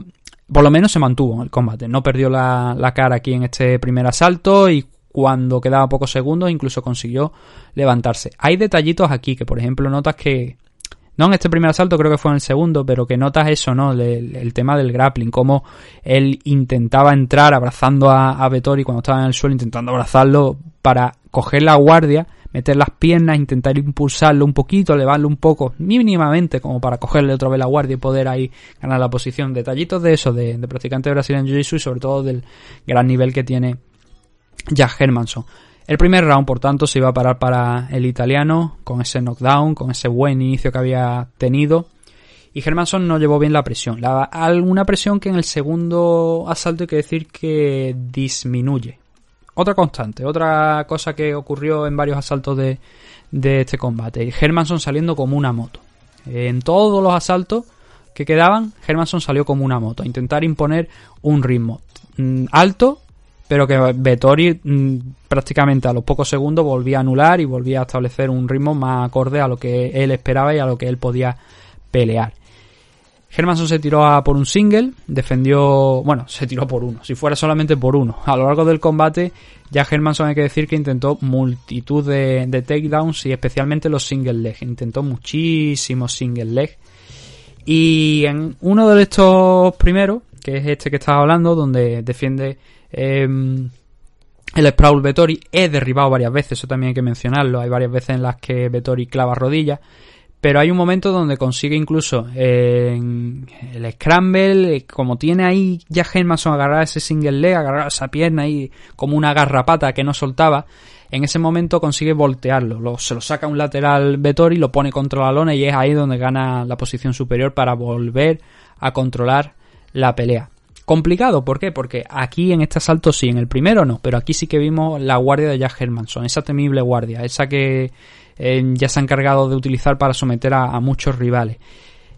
Speaker 1: por lo menos se mantuvo en el combate, no perdió la, la cara aquí en este primer asalto y cuando quedaba pocos segundos incluso consiguió levantarse. Hay detallitos aquí que por ejemplo notas que no en este primer asalto, creo que fue en el segundo, pero que notas eso, ¿no? El, el tema del grappling, cómo él intentaba entrar abrazando a, a cuando estaba en el suelo, intentando abrazarlo para coger la guardia, meter las piernas, intentar impulsarlo un poquito, elevarlo un poco, mínimamente, como para cogerle otra vez la guardia y poder ahí ganar la posición. Detallitos de eso, de, de practicante Brazilian Jiu-Jitsu y sobre todo del gran nivel que tiene Jack Hermanson. El primer round, por tanto, se iba a parar para el italiano, con ese knockdown, con ese buen inicio que había tenido. Y Hermanson no llevó bien la presión. La, alguna presión que en el segundo asalto hay que decir que disminuye. Otra constante, otra cosa que ocurrió en varios asaltos de, de este combate. Hermanson saliendo como una moto. En todos los asaltos que quedaban, Hermanson salió como una moto. A intentar imponer un ritmo mm, alto pero que Vettori mmm, prácticamente a los pocos segundos volvía a anular y volvía a establecer un ritmo más acorde a lo que él esperaba y a lo que él podía pelear. Hermanson se tiró por un single, defendió, bueno, se tiró por uno, si fuera solamente por uno. A lo largo del combate, ya Hermanson hay que decir que intentó multitud de, de takedowns y especialmente los single leg. Intentó muchísimos single leg. Y en uno de estos primeros, que es este que estaba hablando, donde defiende eh, el Sprawl Vettori, he derribado varias veces, eso también hay que mencionarlo. Hay varias veces en las que Vettori clava rodillas. Pero hay un momento donde consigue incluso el Scramble, eh, como tiene ahí ya Hermanson agarrar ese single leg, agarrar esa pierna ahí como una garrapata que no soltaba. En ese momento consigue voltearlo, lo, se lo saca un lateral Vettori, lo pone contra la lona y es ahí donde gana la posición superior para volver a controlar la pelea. Complicado, ¿por qué? Porque aquí en este asalto sí, en el primero no, pero aquí sí que vimos la guardia de Jack Hermanson, esa temible guardia, esa que eh, ya se ha encargado de utilizar para someter a, muchos rivales.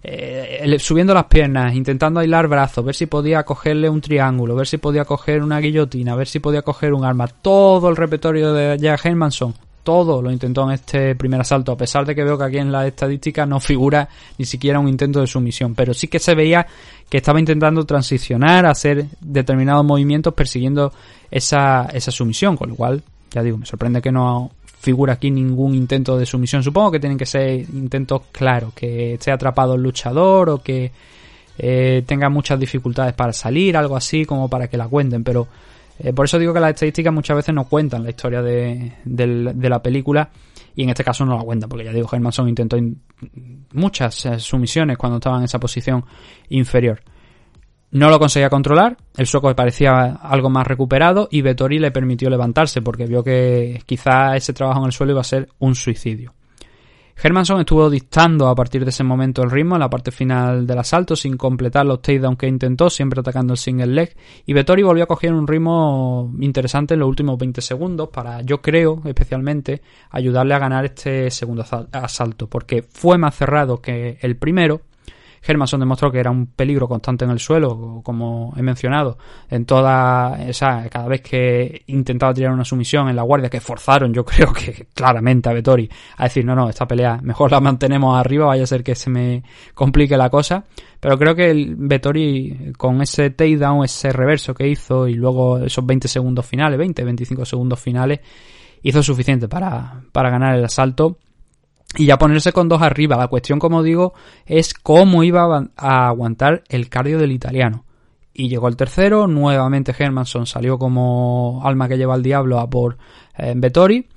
Speaker 1: Eh, subiendo las piernas, intentando aislar brazos, ver si podía cogerle un triángulo, ver si podía coger una guillotina, ver si podía coger un arma. Todo el repertorio de Jack Hermanson, todo lo intentó en este primer asalto, a pesar de que veo que aquí en la estadística no figura ni siquiera un intento de sumisión, pero sí que se veía que estaba intentando transicionar, hacer determinados movimientos persiguiendo esa, esa sumisión, con lo cual, ya digo, me sorprende que no figura aquí ningún intento de sumisión. Supongo que tienen que ser intentos claros, que esté atrapado el luchador o que eh, tenga muchas dificultades para salir, algo así como para que la cuenten, pero eh, por eso digo que las estadísticas muchas veces no cuentan la historia de, de, de, la película y en este caso no la cuentan, porque ya digo, Hermanson intentó in, muchas eh, sumisiones cuando estaba en esa posición inferior. No lo conseguía controlar, el sueco parecía algo más recuperado y Vettori le permitió levantarse porque vio que quizá ese trabajo en el suelo iba a ser un suicidio. Hermanson estuvo dictando a partir de ese momento el ritmo en la parte final del asalto sin completar los takedowns que intentó, siempre atacando el single leg. Y Vettori volvió a coger un ritmo interesante en los últimos 20 segundos para, yo creo, especialmente, ayudarle a ganar este segundo asalto, porque fue más cerrado que el primero Hermanson demostró que era un peligro constante en el suelo, como he mencionado, en toda esa, cada vez que intentaba tirar una sumisión en la guardia, que forzaron, yo (laughs) creo que claramente a Vettori a decir, no, no, esta pelea mejor la mantenemos arriba, vaya a ser que se me complique la cosa. Pero creo que el Vettori, con ese takedown, ese reverso que hizo, y luego esos 20 segundos finales, 20, 25 segundos finales, hizo suficiente para, para ganar el asalto y ya ponerse con dos arriba. La cuestión, como digo, es cómo iba a aguantar el cardio del italiano. Y llegó el tercero, nuevamente Hermanson salió como alma que lleva al diablo a por eh, Vettori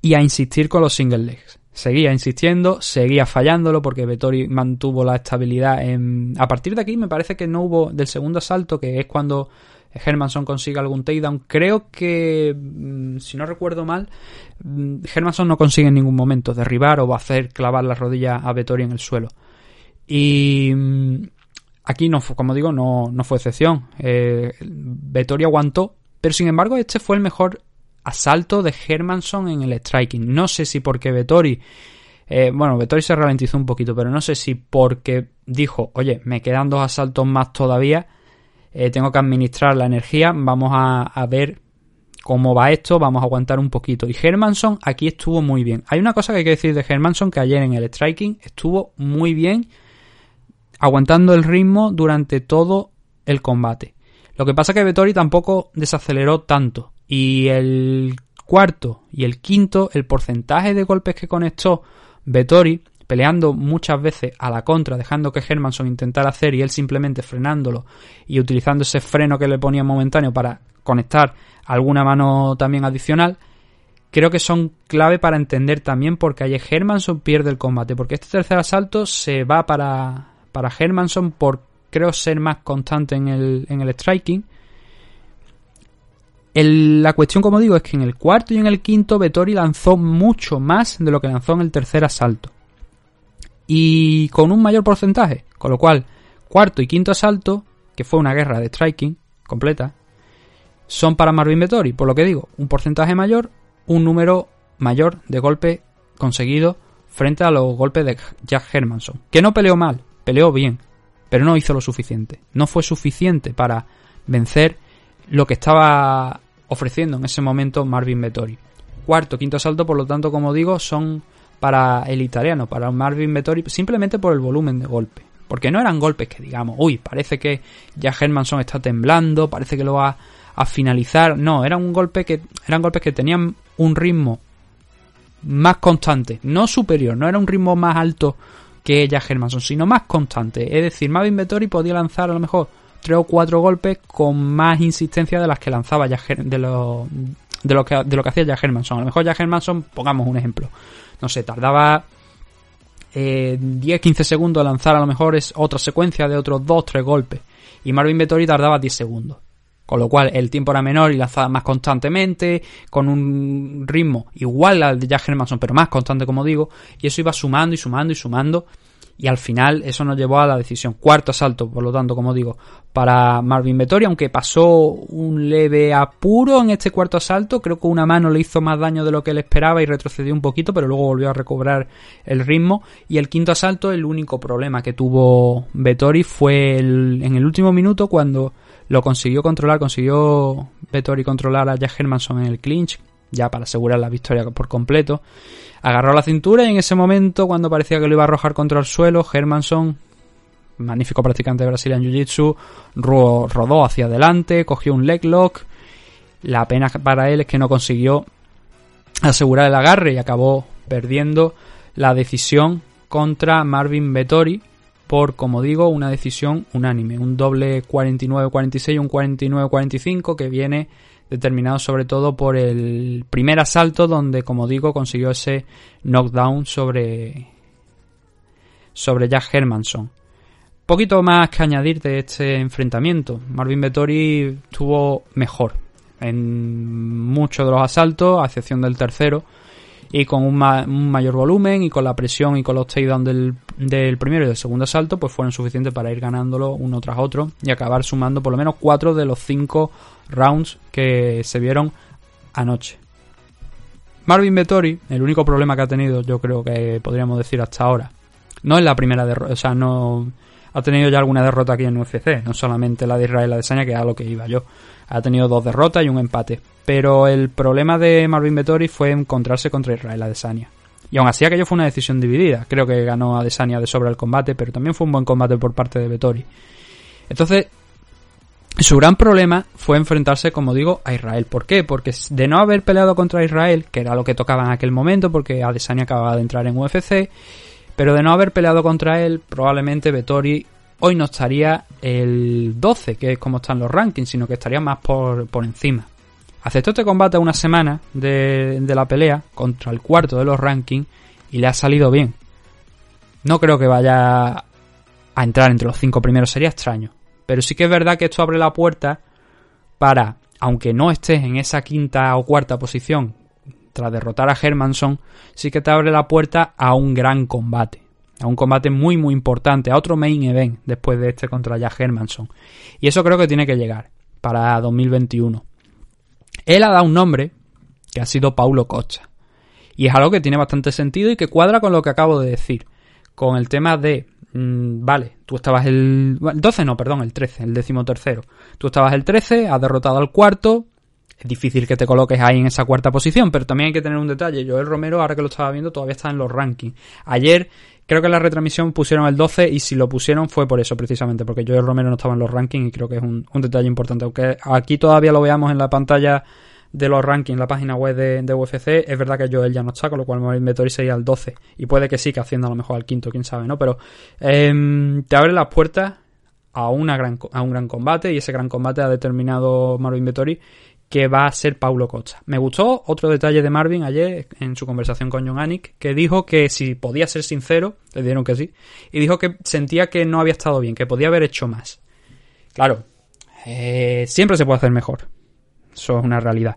Speaker 1: y a insistir con los single legs. Seguía insistiendo, seguía fallándolo porque Vettori mantuvo la estabilidad en... A partir de aquí me parece que no hubo del segundo asalto, que es cuando Hermanson consigue algún takedown. Creo que, mm, si no recuerdo mal, mm, Hermanson no consigue en ningún momento derribar o hacer clavar la rodilla a Vettori en el suelo. Y mm, aquí, no como digo, no, no fue excepción. Eh, Vettori aguantó, pero sin embargo este fue el mejor asalto de Hermanson en el striking. No sé si porque Vettori... Eh, bueno, Vettori se ralentizó un poquito, pero no sé si porque dijo, oye, me quedan dos asaltos más todavía eh, tengo que administrar la energía, vamos a, ver cómo va esto, vamos a aguantar un poquito. Y Hermanson aquí estuvo muy bien. Hay una cosa que hay que decir de Hermanson que ayer en el striking estuvo muy bien aguantando el ritmo durante todo el combate. Lo que pasa es que Vettori tampoco desaceleró tanto. Y el cuarto y el quinto, el porcentaje de golpes que conectó Vettori peleando muchas veces a la contra, dejando que Hermanson intentara hacer y él simplemente frenándolo y utilizando ese freno que le ponía momentáneo para conectar alguna mano también adicional, creo que son clave para entender también por qué ayer Hermanson pierde el combate, porque este tercer asalto se va para, para Hermanson por creo ser más constante en el, en el striking. La cuestión, como digo, es que en el cuarto y en el quinto Vettori lanzó mucho más de lo que lanzó en el tercer asalto y con un mayor porcentaje. Con lo cual, cuarto y quinto asalto, que fue una guerra de striking completa, son para Marvin Vettori. Por lo que digo, un porcentaje mayor, un número mayor de golpes conseguidos frente a los golpes de Jack Hermanson. Que no peleó mal, peleó bien, pero no hizo lo suficiente. No fue suficiente para vencer lo que estaba ofreciendo en ese momento Marvin Vettori. Cuarto, quinto asalto, por lo tanto, como digo, son para el italiano, para Marvin Vettori, simplemente por el volumen de golpe. Porque no eran golpes que digamos, uy, parece que ya Hermanson está temblando, parece que lo va a finalizar. No, eran un golpe que, eran golpes que tenían un ritmo más constante, no superior, no era un ritmo más alto que Jack Hermanson, sino más constante. Es decir, Marvin Vettori podía lanzar a lo mejor tres o cuatro golpes con más insistencia de las que lanzaba Jack, de lo, de lo que de lo que hacía Jack Hermanson. A lo mejor Jack Hermanson, pongamos un ejemplo, no sé, tardaba eh, 10-15 segundos a lanzar a lo mejor es otra secuencia de otros 2-3 golpes. Y Marvin Vettori tardaba 10 segundos. Con lo cual el tiempo era menor y lanzaba más constantemente, con un ritmo igual al de Jack Hermanson, pero más constante como digo. Y eso iba sumando y sumando y sumando y al final eso nos llevó a la decisión. Cuarto asalto, por lo tanto, como digo, para Marvin Vettori, aunque pasó un leve apuro en este cuarto asalto, creo que una mano le hizo más daño de lo que él esperaba y retrocedió un poquito, pero luego volvió a recobrar el ritmo. Y el quinto asalto, el único problema que tuvo Vettori fue en el último minuto cuando lo consiguió controlar, consiguió Vettori controlar a Jack Hermanson en el clinch, ya para asegurar la victoria por completo. Agarró la cintura y en ese momento, cuando parecía que lo iba a arrojar contra el suelo, Hermanson, magnífico practicante de Brasil en Jiu-Jitsu, rodó hacia adelante, cogió un leg lock. La pena para él es que no consiguió asegurar el agarre y acabó perdiendo la decisión contra Marvin Vettori por, como digo, una decisión unánime. Un doble 49-46 y un 49-45 que viene determinado sobre todo por el primer asalto donde, como digo, consiguió ese knockdown sobre, sobre Jack Hermanson. Poquito más que añadir de este enfrentamiento. Marvin Vettori estuvo mejor en muchos de los asaltos, a excepción del tercero. y con un mayor volumen y con la presión y con los takedowns del, del primero y del segundo asalto, pues fueron suficientes para ir ganándolo uno tras otro y acabar sumando por lo menos cuatro de los cinco rounds que se vieron anoche. Marvin Vettori, el único problema que ha tenido, yo creo que podríamos decir hasta ahora, no es la primera derrota, o sea, no ha tenido ya alguna derrota aquí en UFC, no solamente la de Israel Adesanya, que era lo que iba yo. Ha tenido dos derrotas y un empate. Pero el problema de Marvin Vettori fue encontrarse contra Israel Adesanya. Y aún así aquello fue una decisión dividida. Creo que ganó Adesanya de sobra el combate, pero también fue un buen combate por parte de Vettori. Entonces, su gran problema fue enfrentarse, como digo, a Israel. ¿Por qué? Porque de no haber peleado contra Israel, que era lo que tocaba en aquel momento, porque Adesanya acababa de entrar en UFC, pero de no haber peleado contra él, probablemente Vettori hoy no estaría el 12, que es como están los rankings, sino que estaría más por, encima. Aceptó este combate una semana de, de la pelea contra el cuarto de los rankings y le ha salido bien. No creo que vaya a entrar entre los cinco primeros, sería extraño. Pero sí que es verdad que esto abre la puerta para, aunque no estés en esa quinta o cuarta posición tras derrotar a Hermanson, sí que te abre la puerta a un gran combate. A un combate muy muy importante, a otro main event después de este contra Jack Hermanson. Y eso creo que tiene que llegar para 2021. Él ha dado un nombre que ha sido Paulo Costa. Y es algo que tiene bastante sentido y que cuadra con lo que acabo de decir. Con el tema de, mm, vale, tú estabas el, el 12, no, perdón, el 13, el décimo tercero. Tú estabas el 13, has derrotado al cuarto. Es difícil que te coloques ahí en esa cuarta posición, pero también hay que tener un detalle. Joel Romero, ahora que lo estaba viendo, todavía está en los rankings. Ayer creo que en la retransmisión pusieron el 12 y si lo pusieron fue por eso precisamente, porque Joel Romero no estaba en los rankings y creo que es un, un detalle importante. Aunque aquí todavía lo veamos en la pantalla de los rankings, la página web de, UFC, es verdad que Joel ya no está, con lo cual Vettori sería el 12. Y puede que sí, que haciendo a lo mejor al quinto, quién sabe, ¿no? Pero em, te abre las puertas a, una gran, a un gran combate y ese gran combate ha determinado Marvin Vettori que va a ser Paulo Costa. Me gustó otro detalle de Marvin ayer en su conversación con John Anik, que dijo que si podía ser sincero, le dieron que sí, y dijo que sentía que no había estado bien, que podía haber hecho más. Claro, eh, siempre se puede hacer mejor. Eso es una realidad.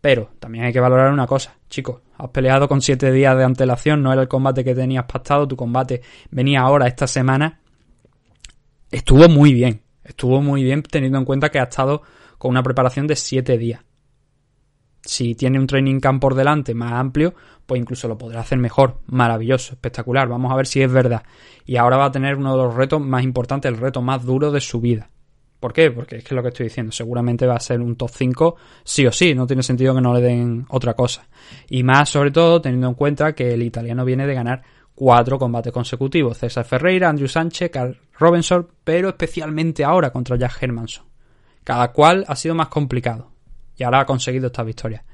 Speaker 1: Pero también hay que valorar una cosa, chicos. Has peleado con siete días de antelación, no era el combate que tenías pactado, tu combate venía ahora, esta semana. Estuvo muy bien. Estuvo muy bien teniendo en cuenta que ha estado con una preparación de siete días. Si tiene un training camp por delante más amplio, pues incluso lo podrá hacer mejor. Maravilloso, espectacular. Vamos a ver si es verdad. Y ahora va a tener uno de los retos más importantes, el reto más duro de su vida. ¿Por qué? Porque es que lo que estoy diciendo. Seguramente va a ser un top 5 sí o sí. No tiene sentido que no le den otra cosa. Y más sobre todo teniendo en cuenta que el italiano viene de ganar cuatro combates consecutivos. César Ferreira, Andrew Sánchez, Carl Robinson, pero especialmente ahora contra Jack Hermanson. Cada cual ha sido más complicado. Y ahora ha conseguido esta victoria.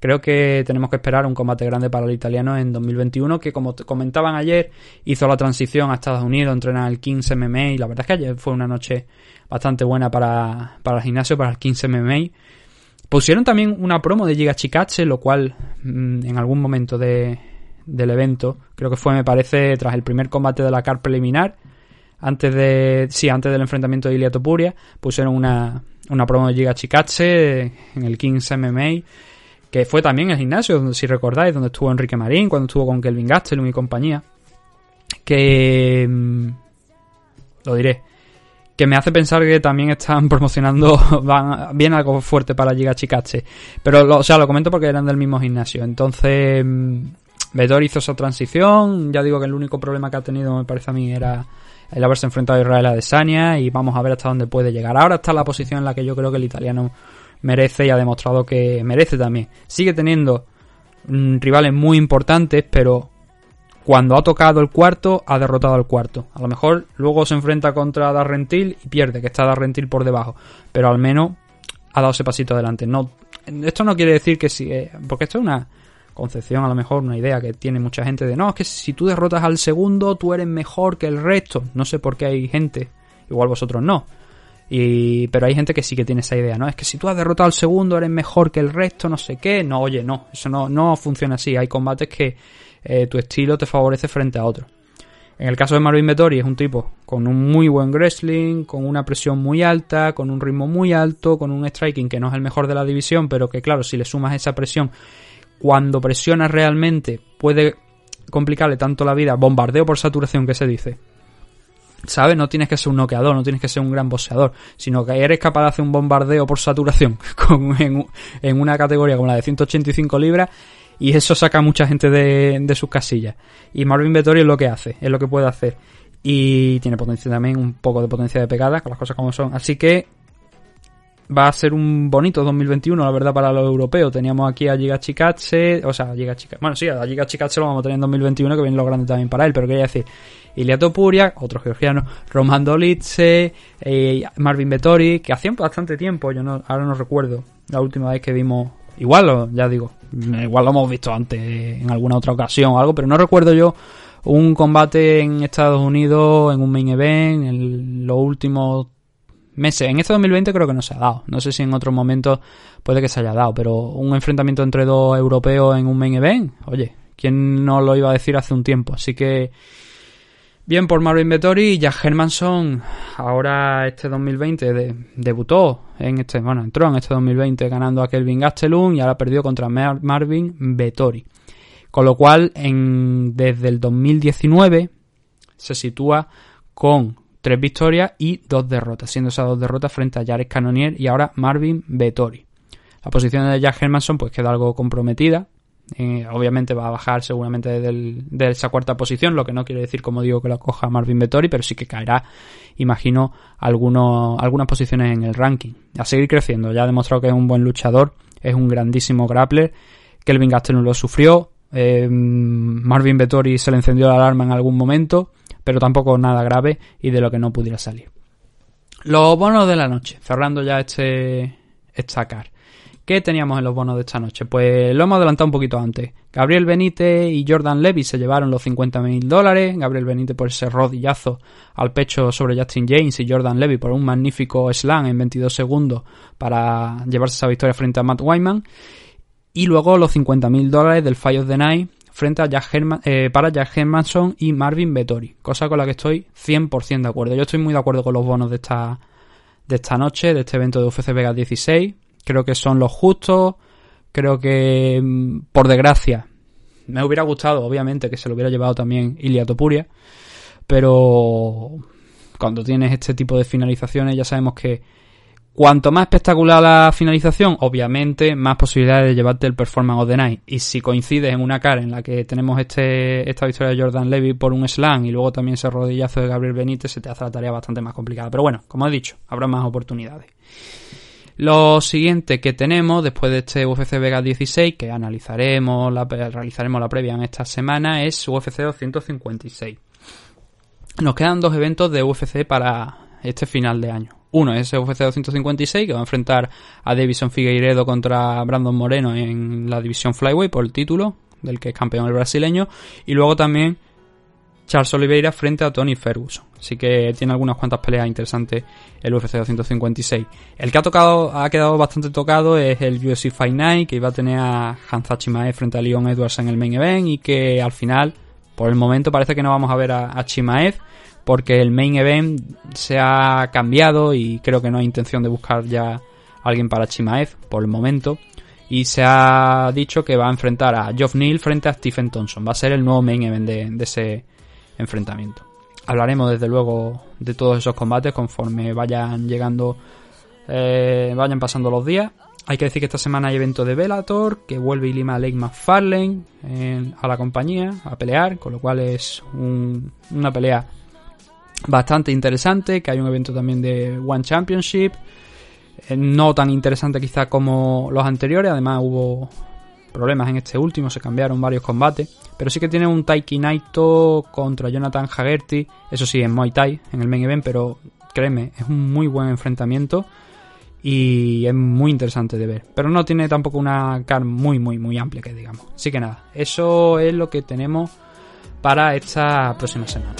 Speaker 1: Creo que tenemos que esperar un combate grande para el italiano en 2021, que como comentaban ayer, hizo la transición a Estados Unidos, entrena el 15 MMA y la verdad es que ayer fue una noche bastante buena para, para el gimnasio, para el 15 MMA. Pusieron también una promo de Giga Chikache, lo cual mm, en algún momento de, del evento, creo que fue, me parece, tras el primer combate de la CAR preliminar, antes de sí, antes del enfrentamiento de Ilia Topuria, pusieron una, una promo de Giga Chikache en el 15 MMA que fue también el gimnasio, donde, si recordáis, donde estuvo Enrique Marín, cuando estuvo con Kelvin Gastelum y compañía, que mm, lo diré, que me hace pensar que también están (laughs) promocionando van, bien algo fuerte para Giga Chikache, pero lo, o sea, lo comento porque eran del mismo gimnasio, entonces mm, Vedor hizo esa transición, ya digo que el único problema que ha tenido me parece a mí era el haberse enfrentado a Israel Adesanya y vamos a ver hasta dónde puede llegar. Ahora está la posición en la que yo creo que el italiano merece y ha demostrado que merece también. Sigue teniendo mm, rivales muy importantes, pero cuando ha tocado el cuarto, ha derrotado al cuarto. A lo mejor luego se enfrenta contra Darrentil y pierde, que está Darrentil por debajo, pero al menos ha dado ese pasito adelante. No, esto no quiere decir que si, eh, porque esto es una concepción, a lo mejor una idea que tiene mucha gente de no, es que si tú derrotas al segundo, tú eres mejor que el resto. No sé por qué hay gente, igual vosotros no. Y, pero hay gente que sí que tiene esa idea, ¿no? Es que si tú has derrotado al segundo eres mejor que el resto, no sé qué. No, oye, no, eso no, no funciona así. Hay combates que eh, tu estilo te favorece frente a otro. En el caso de Marvin Vettori es un tipo con un muy buen wrestling, con una presión muy alta, con un ritmo muy alto, con un striking que no es el mejor de la división, pero que claro, si le sumas esa presión cuando presionas realmente puede complicarle tanto la vida, bombardeo por saturación que se dice. ¿Sabes? No tienes que ser un noqueador, no tienes que ser un gran boxeador, sino que eres capaz de hacer un bombardeo por saturación (laughs) con, en, una categoría como la de 185 libras y eso saca a mucha gente de, sus casillas. Y Marvin Vettori es lo que hace, es lo que puede hacer. Y tiene potencia también, un poco de potencia de pegada, con las cosas como son. Así que va a ser un bonito 2021, la verdad, para los europeos. Teníamos aquí a Giga Chikatse, o sea, Giga Chikatse, bueno, sí, a Giga Chikatse lo vamos a tener en 2021, que viene lo grande también para él, pero quería decir, Ilia Topuria, otro georgiano, Roman Dolitze, eh, Marvin Vettori, que hacían bastante tiempo, yo no, ahora no recuerdo la última vez que vimos, igual, lo- ya digo, igual lo hemos visto antes en alguna otra ocasión o algo, pero no recuerdo yo un combate en Estados Unidos, en un main event, en los últimos meses. En este 2020 creo que no se ha dado. No sé si en otros momentos puede que se haya dado, pero un enfrentamiento entre dos europeos en un main event, oye, ¿quién no lo iba a decir hace un tiempo? Así que bien por Marvin Vettori y Jack Hermanson ahora este 2020 de- debutó en este, bueno, entró en este 2020 ganando a Kelvin Gastelum y ahora perdió contra Mar- Marvin Vettori. Con lo cual, en, desde el 2019 se sitúa con tres victorias y dos derrotas, siendo esas dos derrotas frente a Jared Cannonier y ahora Marvin Vettori. La posición de Jack Hermanson pues queda algo comprometida. Eh, obviamente va a bajar seguramente de esa cuarta posición, lo que no quiere decir, como digo, que lo coja Marvin Vettori, pero sí que caerá, imagino, algunas posiciones en el ranking. A seguir creciendo, ya ha demostrado que es un buen luchador, es un grandísimo grappler. Kelvin Gastelum lo sufrió, eh, Marvin Vettori se le encendió la alarma en algún momento, pero tampoco nada grave y de lo que no pudiera salir. Los bonos de la noche, cerrando ya este esta car. ¿Qué teníamos en los bonos de esta noche? Pues lo hemos adelantado un poquito antes. Gabriel Benítez y Jordan Levy se llevaron los 50 mil dólares. Gabriel Benítez por ese rodillazo al pecho sobre Justin James y Jordan Levy por un magnífico slam en 22 segundos para llevarse esa victoria frente a Matt Wyman. Y luego los 50 mil dólares del Fight of the Night frente a Jack Herman- eh, para Jack Hermanson y Marvin Vettori. Cosa con la que estoy 100% de acuerdo. Yo estoy muy de acuerdo con los bonos de esta, de esta noche, de este evento de UFC Vegas 16. Creo que son los justos. Creo que, mm, por desgracia, me hubiera gustado, obviamente, que se lo hubiera llevado también Ilia Topuria. Pero cuando tienes este tipo de finalizaciones, ya sabemos que cuanto más espectacular la finalización, obviamente, más posibilidades de llevarte el performance of the night. Y si coincides en una cara en la que tenemos este, esta victoria de Jordan Levy por un slam y luego también ese rodillazo de Gabriel Benítez, se te hace la tarea bastante más complicada. Pero bueno, como he dicho, habrá más oportunidades. Lo siguiente que tenemos después de este UFC Vegas 16, que analizaremos, realizaremos la previa en esta semana, es UFC 256. Nos quedan dos eventos de UFC para este final de año. Uno es UFC 256, que va a enfrentar a Davison Figueiredo contra Brandon Moreno en la división Flyweight por el título, del que es campeón el brasileño. Y luego también Charles Oliveira frente a Tony Ferguson. Así que tiene algunas cuantas peleas interesantes el UFC 256. El que ha tocado, ha quedado bastante tocado es el UFC Fight Night, que iba a tener a Hansa Chimaev frente a Leon Edwards en el main event y que al final, por el momento, parece que no vamos a ver a, a Chimaev porque el main event se ha cambiado y creo que no hay intención de buscar ya alguien para Chimaev por el momento. Y se ha dicho que va a enfrentar a Geoff Neal frente a Stephen Thompson. Va a ser el nuevo main event de ese enfrentamiento. Hablaremos desde luego de todos esos combates conforme vayan llegando, eh, vayan pasando los días. Hay que decir que esta semana hay evento de Bellator, que vuelve y lima Lake McFarlane a la compañía a pelear, con lo cual es un- una pelea bastante interesante, que hay un evento también de One Championship, eh, no tan interesante quizá como los anteriores, además hubo problemas en este último, se cambiaron varios combates, pero sí que tiene un Taiki Naito contra Jonathan Hagerty, eso sí, en Muay Thai, en el main event, pero créeme, es un muy buen enfrentamiento y es muy interesante de ver, pero no tiene tampoco una car muy, muy, muy amplia que digamos. Así que nada, eso es lo que tenemos para esta próxima semana.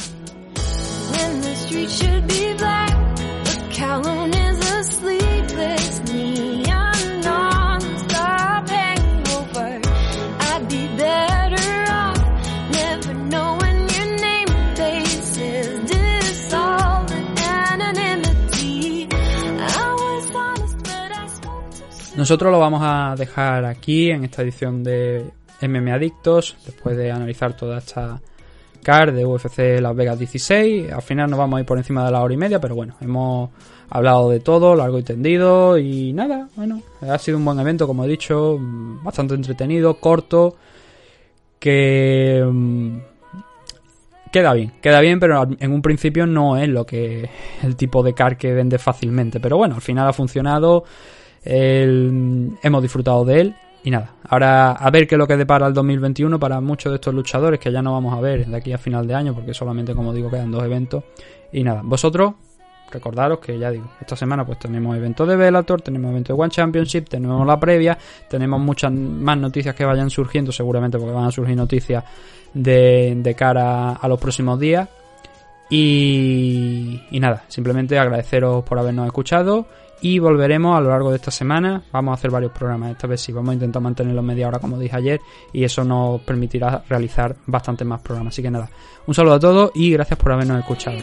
Speaker 1: Nosotros lo vamos a dejar aquí en esta edición de MM Adictos, después de analizar toda esta card de UFC Las Vegas 16. Al final nos vamos a ir por encima de la hora y media, pero bueno, hemos hablado de todo, largo y tendido, y nada, bueno, ha sido un buen evento, como he dicho, bastante entretenido, corto, que mm, queda bien, queda bien, pero en un principio no es lo que el tipo de car que vende fácilmente. Pero bueno, al final ha funcionado, el- hemos disfrutado de él y nada. Ahora a ver qué es lo que depara el 2021 para muchos de estos luchadores que ya no vamos a ver de aquí a final de año, porque solamente, como digo, quedan dos eventos. Y nada, vosotros recordaros que ya digo, esta semana pues tenemos eventos de Bellator, tenemos eventos de One Championship, tenemos la previa, tenemos muchas más noticias que vayan surgiendo, seguramente porque van a surgir noticias de, de cara a los próximos días. Y, y nada, simplemente agradeceros por habernos escuchado y volveremos a lo largo de esta semana. Vamos a hacer varios programas, esta vez sí, vamos a intentar mantenerlos media hora como dije ayer y eso nos permitirá realizar bastantes más programas. Así que nada, un saludo a todos y gracias por habernos escuchado.